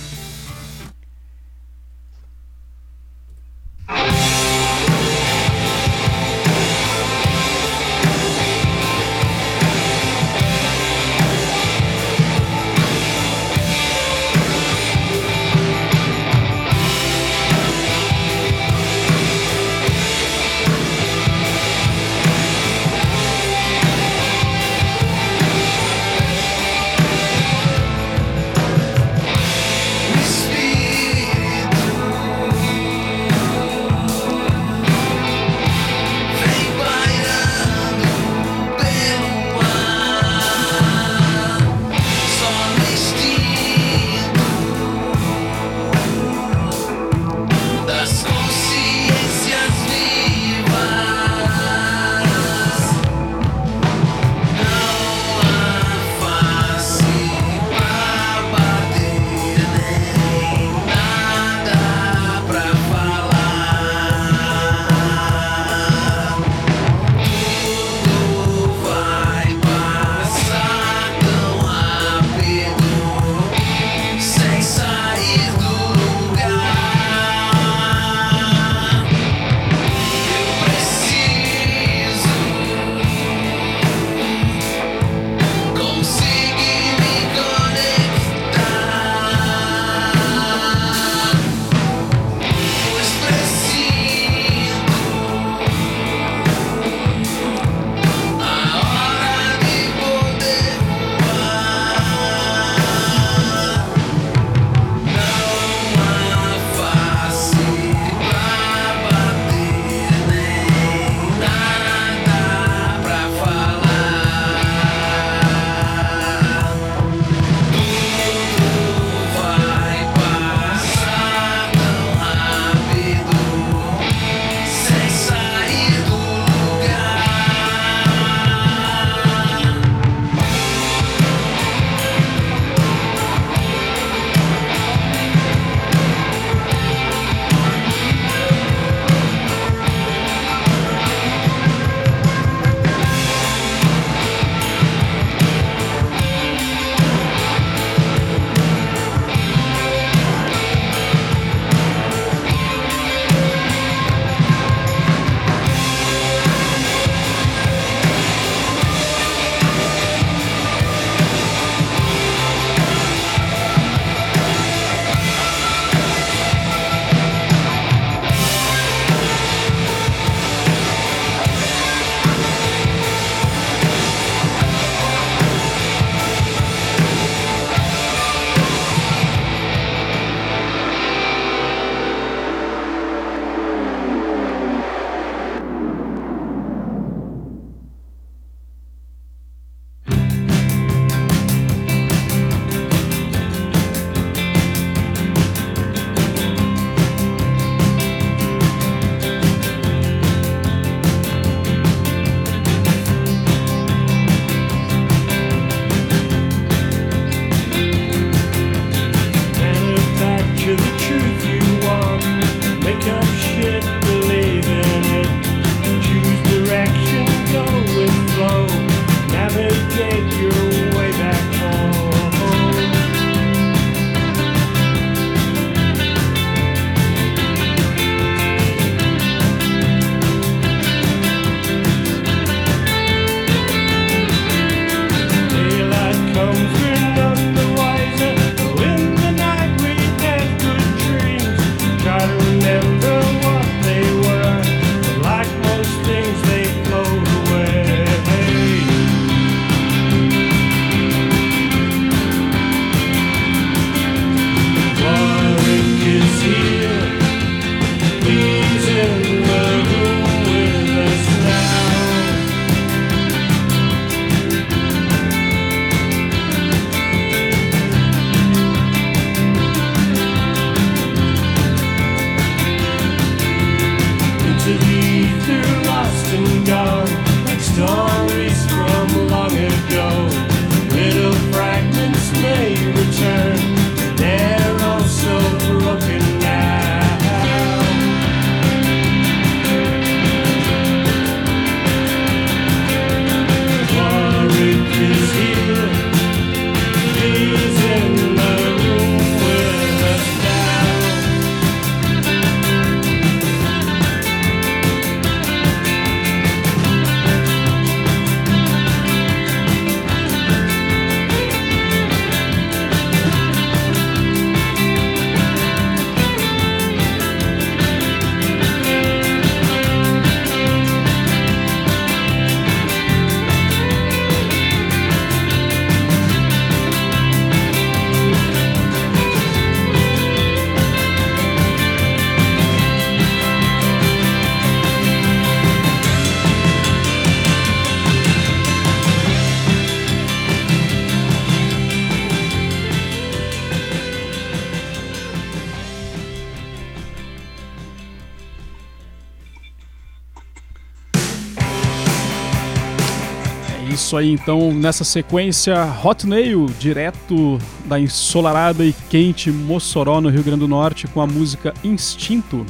S1: Isso aí, então nessa sequência, Hot Nail, direto da ensolarada e quente Mossoró, no Rio Grande do Norte, com a música Instinto.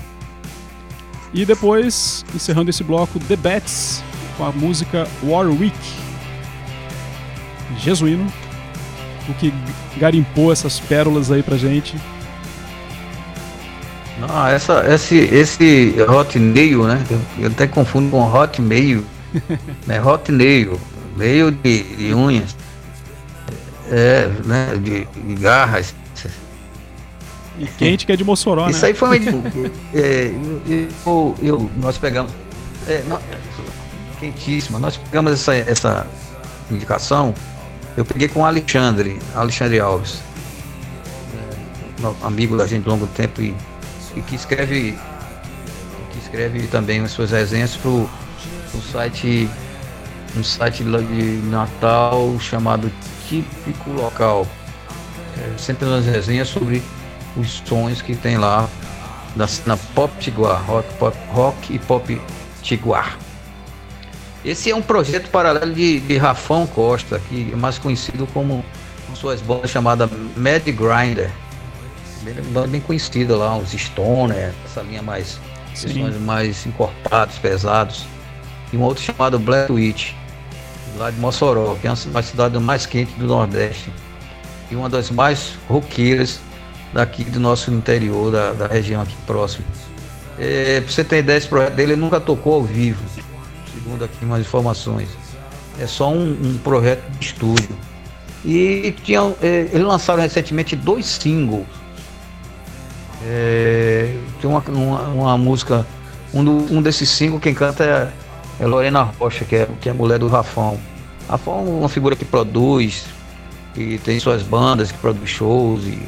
S1: E depois, encerrando esse bloco, The Bats, com a música Warwick. Jesuíno, o que garimpou essas pérolas aí pra gente.
S2: Não, essa, esse, esse Hotmail, né? Eu até confundo com Hotmail. né? Hotmail, meio de, de unhas. É, né? De, de garras.
S1: E quente que é de Mossoró,
S2: Isso
S1: né?
S2: aí foi uma, é, eu, eu, nós pegamos. É, nós, quentíssima. Nós pegamos essa, essa indicação. Eu peguei com o Alexandre, Alexandre Alves. É, amigo da gente de longo tempo e e que escreve que escreve também as suas resenhas para o site um site de Natal chamado Típico Local. É, sempre nas resenhas sobre os sons que tem lá na, na Pop Tiguar, rock, pop, rock e Pop Tiguar. Esse é um projeto paralelo de, de Rafão Costa, que é mais conhecido como suas bandas chamada Mad Grinder bem, bem conhecida lá, os Stoner, essa linha mais mais encorpados, pesados. E um outro chamado Black Witch, lá de Mossoró, que é uma cidade mais quente do Nordeste. E uma das mais roqueiras daqui do nosso interior, da, da região aqui próxima. É, pra você ter ideia, esse projeto dele ele nunca tocou ao vivo, segundo aqui umas informações. É só um, um projeto de estúdio. E tinham, é, eles lançaram recentemente dois singles é, tem uma, uma, uma, música, um, do, um desses cinco, quem canta é, é, Lorena Rocha, que é, que é a mulher do Rafão. Rafão é uma figura que produz, que tem suas bandas, que produz shows e,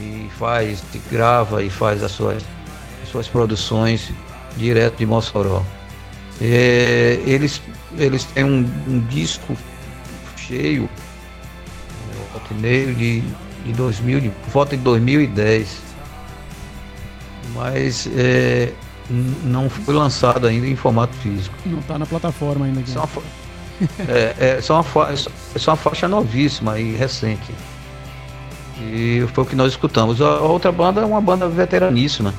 S2: e faz, grava e faz as suas, as suas produções direto de Mossoró. É, eles, eles têm um, um disco cheio, rotineiro de, de 2000, de volta de 2010 mas é, não foi lançado ainda em formato físico.
S1: Não está na plataforma ainda. Aqui. Só
S2: é, é, só uma, é só uma faixa novíssima e recente. E foi o que nós escutamos. A, outra banda é uma banda veteraníssima.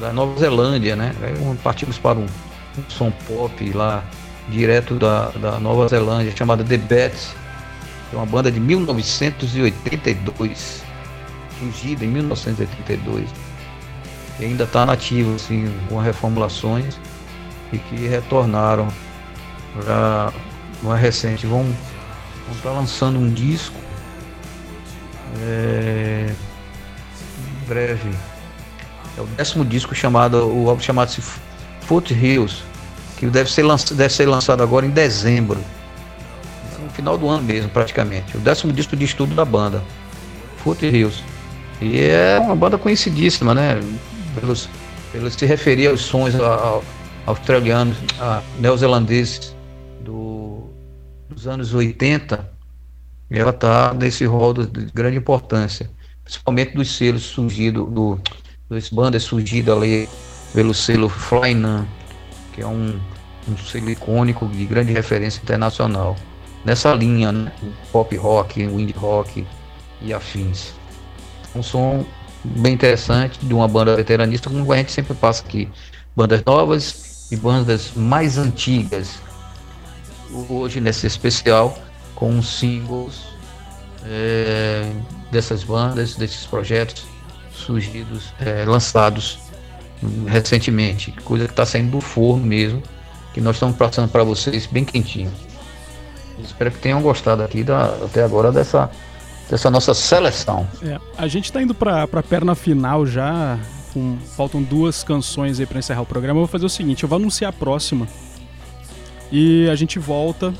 S2: Da Nova Zelândia, né? Partimos para um, um som pop lá, direto da, da Nova Zelândia, chamada The Bats. É uma banda de 1982 surgida em 1982 e ainda está nativo assim, com reformulações e que retornaram para mais recente. Vão estar tá lançando um disco é, em breve. É o décimo disco chamado, o álbum chamado-se Foothills, que deve ser, lançado, deve ser lançado agora em dezembro. No final do ano mesmo, praticamente. O décimo disco de estudo da banda. Foothills. E é uma banda conhecidíssima, né? Pelos, pelos se referir aos sons australianos, neozelandeses do, dos anos 80, ela está nesse rol de grande importância, principalmente dos selos surgidos, do, das bandas surgidas ali pelo selo Flynan, que é um, um selo icônico de grande referência internacional. Nessa linha, né? pop rock, wind rock e afins um som bem interessante de uma banda veteranista, como a gente sempre passa aqui. Bandas novas e bandas mais antigas. Hoje, nesse especial, com singles é, dessas bandas, desses projetos surgidos, é, lançados recentemente. Coisa que está saindo do forno mesmo, que nós estamos passando para vocês bem quentinho. Espero que tenham gostado aqui da, até agora dessa dessa nossa seleção.
S1: É, a gente está indo para a perna final já. Com, faltam duas canções aí para encerrar o programa. Eu vou fazer o seguinte: eu vou anunciar a próxima e a gente volta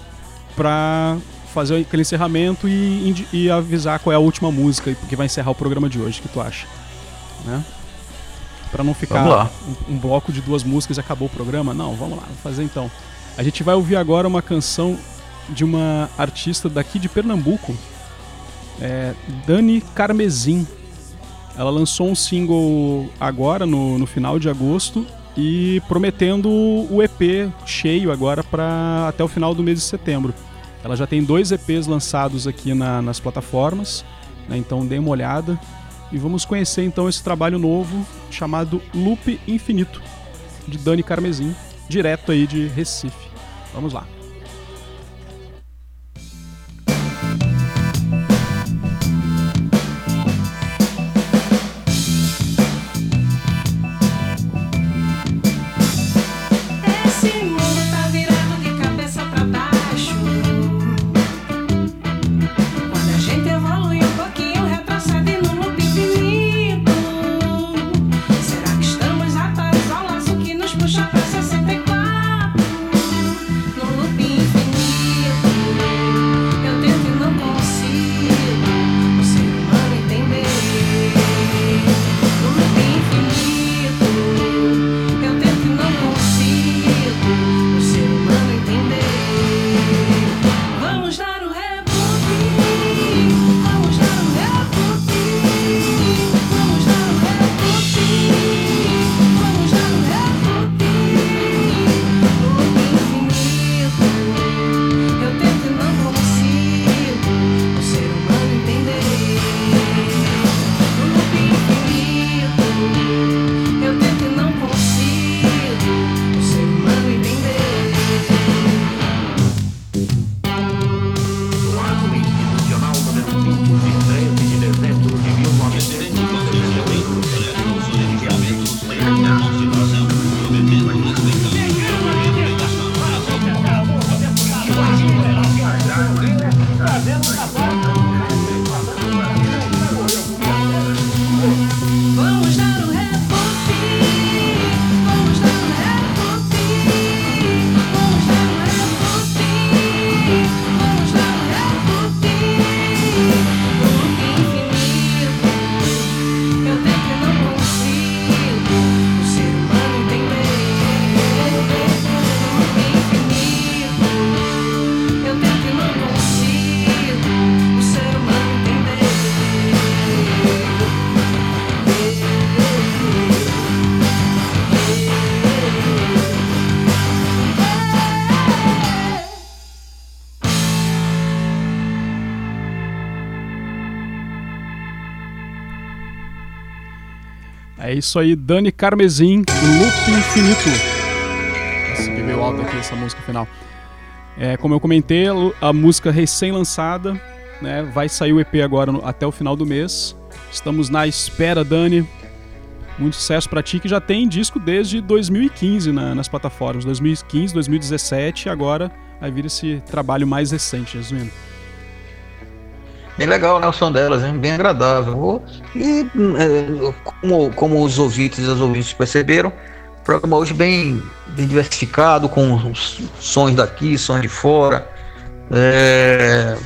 S1: para fazer aquele encerramento e, e, avisar qual é a última música que vai encerrar o programa de hoje. O que tu acha? Né? Para não ficar um, um, bloco de duas músicas e acabou o programa. Não, vamos lá, vamos fazer então. A gente vai ouvir agora uma canção de uma artista daqui de Pernambuco é Dani Carmesim. Ela lançou um single agora, no, no final de agosto,
S4: e prometendo o EP cheio agora para até o final do mês de setembro. Ela já tem dois EPs lançados aqui na, nas plataformas, né, então dê uma olhada e vamos conhecer então esse trabalho novo chamado Loop Infinito de Dani Carmesim, direto aí de Recife. Vamos lá. Isso aí, Dani Carmesim, Loop Infinito. Nossa, que alto aqui essa música final. É, como eu comentei, a música recém-lançada, né, vai sair o EP agora no, até o final do mês. Estamos na espera, Dani. Muito sucesso para ti, que já tem disco desde 2015 na, nas plataformas. 2015, 2017 e agora vai vir esse trabalho mais recente, Jesuíno.
S2: Bem legal né, o som delas, hein? bem agradável. E é, como, como os ouvintes e as ouvintes perceberam, programa hoje bem, bem diversificado, com sons daqui, sons de fora, é,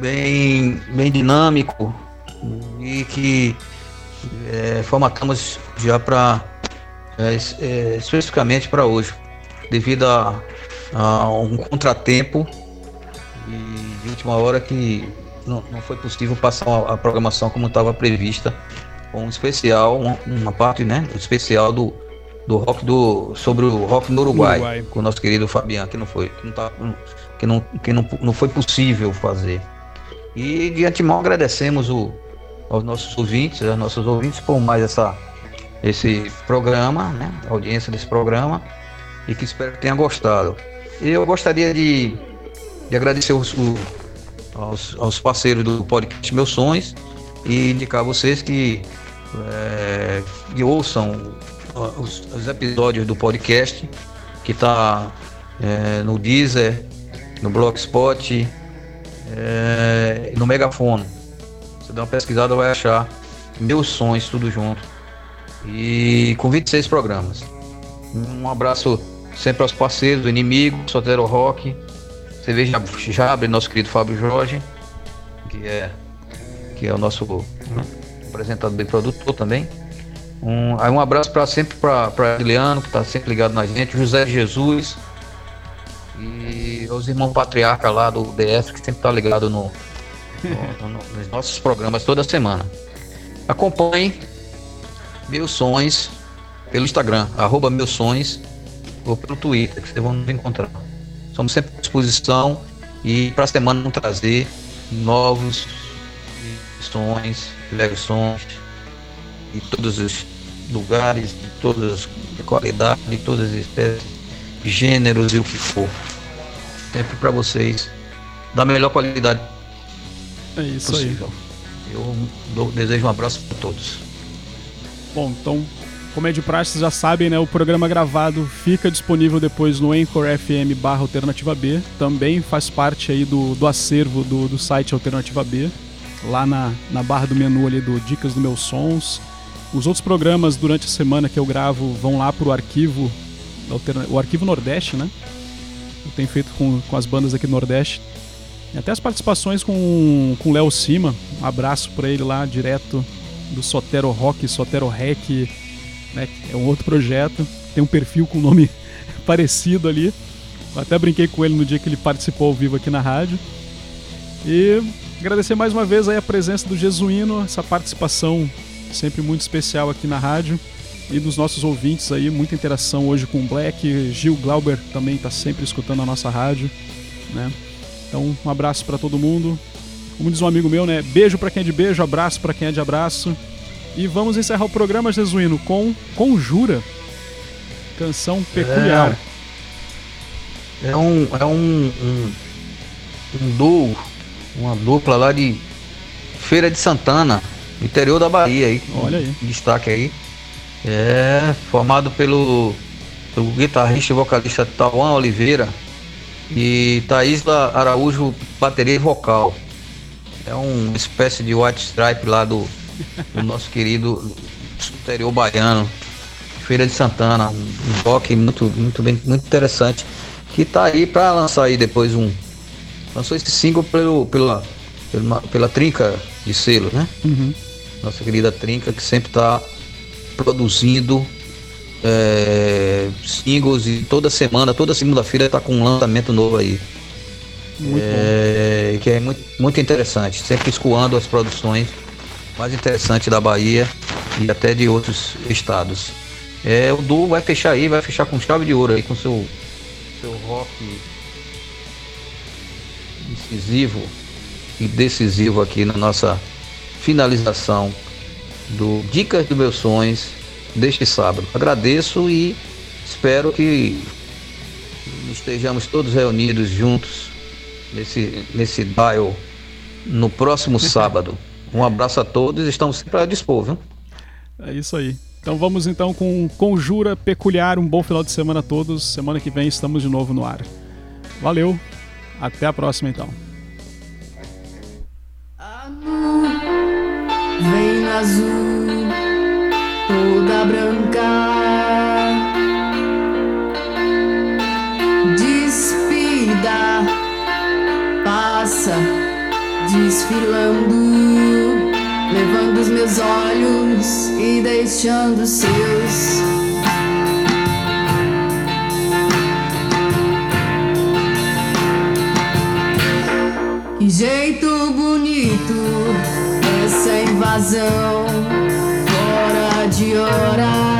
S2: bem, bem dinâmico e que é, formatamos já para é, é, especificamente para hoje, devido a, a um contratempo de última hora que não, não foi possível passar a, a programação como estava prevista. Um especial, uma, uma, parte, né? Especial do, do rock do. sobre o rock no Uruguai, Uruguai. com o nosso querido Fabiano, que não foi. Que não, tá, que não, que não, não foi possível fazer. E de antemão agradecemos o, aos nossos ouvintes, aos nossos ouvintes por mais essa, esse programa, né? A audiência desse programa. E que espero que tenha gostado. Eu gostaria de de agradecer os, o, aos, aos, parceiros do podcast Meus Sonhos e indicar a vocês que, é, que ouçam os, os, episódios do podcast que está é, no Deezer, no Blogspot, é, no Megafone. Você dá uma pesquisada vai achar Meus Sonhos tudo junto. E com 26 programas. Um abraço sempre aos parceiros, do Inimigo, Sotero Rock, Cerveja Jabre, nosso querido Fábio Jorge, que é, que é o nosso né, apresentador e produtor também. Um, aí um abraço para sempre para Adriano, que está sempre ligado na gente, José Jesus e os irmãos patriarca lá do DF, que sempre está ligado no, no, no, nos nossos programas toda semana. Acompanhe meus sonhos pelo Instagram, arroba meus sonhos, ou pelo Twitter, que vocês vão nos encontrar. Somos sempre à disposição e para a semana vamos trazer novos sons, versões de todos os lugares, de todas as qualidades, de todas as espécies, gêneros e o que for. Sempre para vocês da melhor qualidade
S1: é isso
S2: possível.
S1: Aí.
S2: Eu desejo um abraço para todos.
S1: Bom, então, como é de praxe, vocês já sabem, né? O programa gravado fica disponível depois no Anchor FM barra Alternativa B. Também faz parte aí do, do acervo do, do site Alternativa B. Lá na, na barra do menu ali do Dicas do Meus Sons. Os outros programas durante a semana que eu gravo vão lá pro arquivo, o arquivo Nordeste, né? Eu tenho feito com, com as bandas aqui do Nordeste. E até as participações com o Léo Cima. Um abraço para ele lá, direto do Sotero Rock, Sotero Rec, né? É um outro projeto. Tem um perfil com nome parecido ali. Eu até brinquei com ele no dia que ele participou ao vivo aqui na rádio. E agradecer mais uma vez aí a presença do Jesuíno, essa participação sempre muito especial aqui na rádio e dos nossos ouvintes aí, muita interação hoje com o Black, Gil Glauber também está sempre escutando a nossa rádio, né? Então, um abraço para todo mundo. Como diz um amigo meu, né? Beijo para quem é de beijo, abraço para quem é de abraço. E vamos encerrar o programa, Jesuíno, com Conjura. Canção peculiar.
S2: É, é um, é um, um, um duo, uma dupla lá de Feira de Santana, interior da Bahia aí.
S1: Olha aí.
S2: Destaque aí. É, formado pelo, pelo guitarrista e vocalista Tauan Oliveira e Thaís Araújo, bateria e vocal. É uma espécie de white stripe lá do, do nosso querido interior baiano, Feira de Santana, um, rock muito, muito, bem, muito interessante, que tá aí para lançar aí depois um. Lançou esse single pelo, pela, pela, pela trinca de selo, né?
S1: Uhum.
S2: Nossa querida trinca que sempre tá produzindo é, singles e toda semana, toda segunda-feira tá com um lançamento novo aí. É, que é muito, muito interessante, sempre escoando as produções mais interessantes da Bahia e até de outros estados. É, o Du vai fechar aí, vai fechar com chave de ouro aí, com seu, seu rock incisivo e decisivo aqui na nossa finalização do Dicas dos Meus Sonhos deste sábado. Agradeço e espero que estejamos todos reunidos juntos nesse, nesse dial no próximo sábado. Um abraço a todos, estamos sempre a dispor, viu?
S1: É isso aí. Então vamos então com Conjura Peculiar, um bom final de semana a todos. Semana que vem estamos de novo no ar. Valeu, até a próxima então. Vem azul toda branca. Despida, passa desfilando, levando os meus olhos e deixando os seus. Que jeito bonito essa invasão de orar.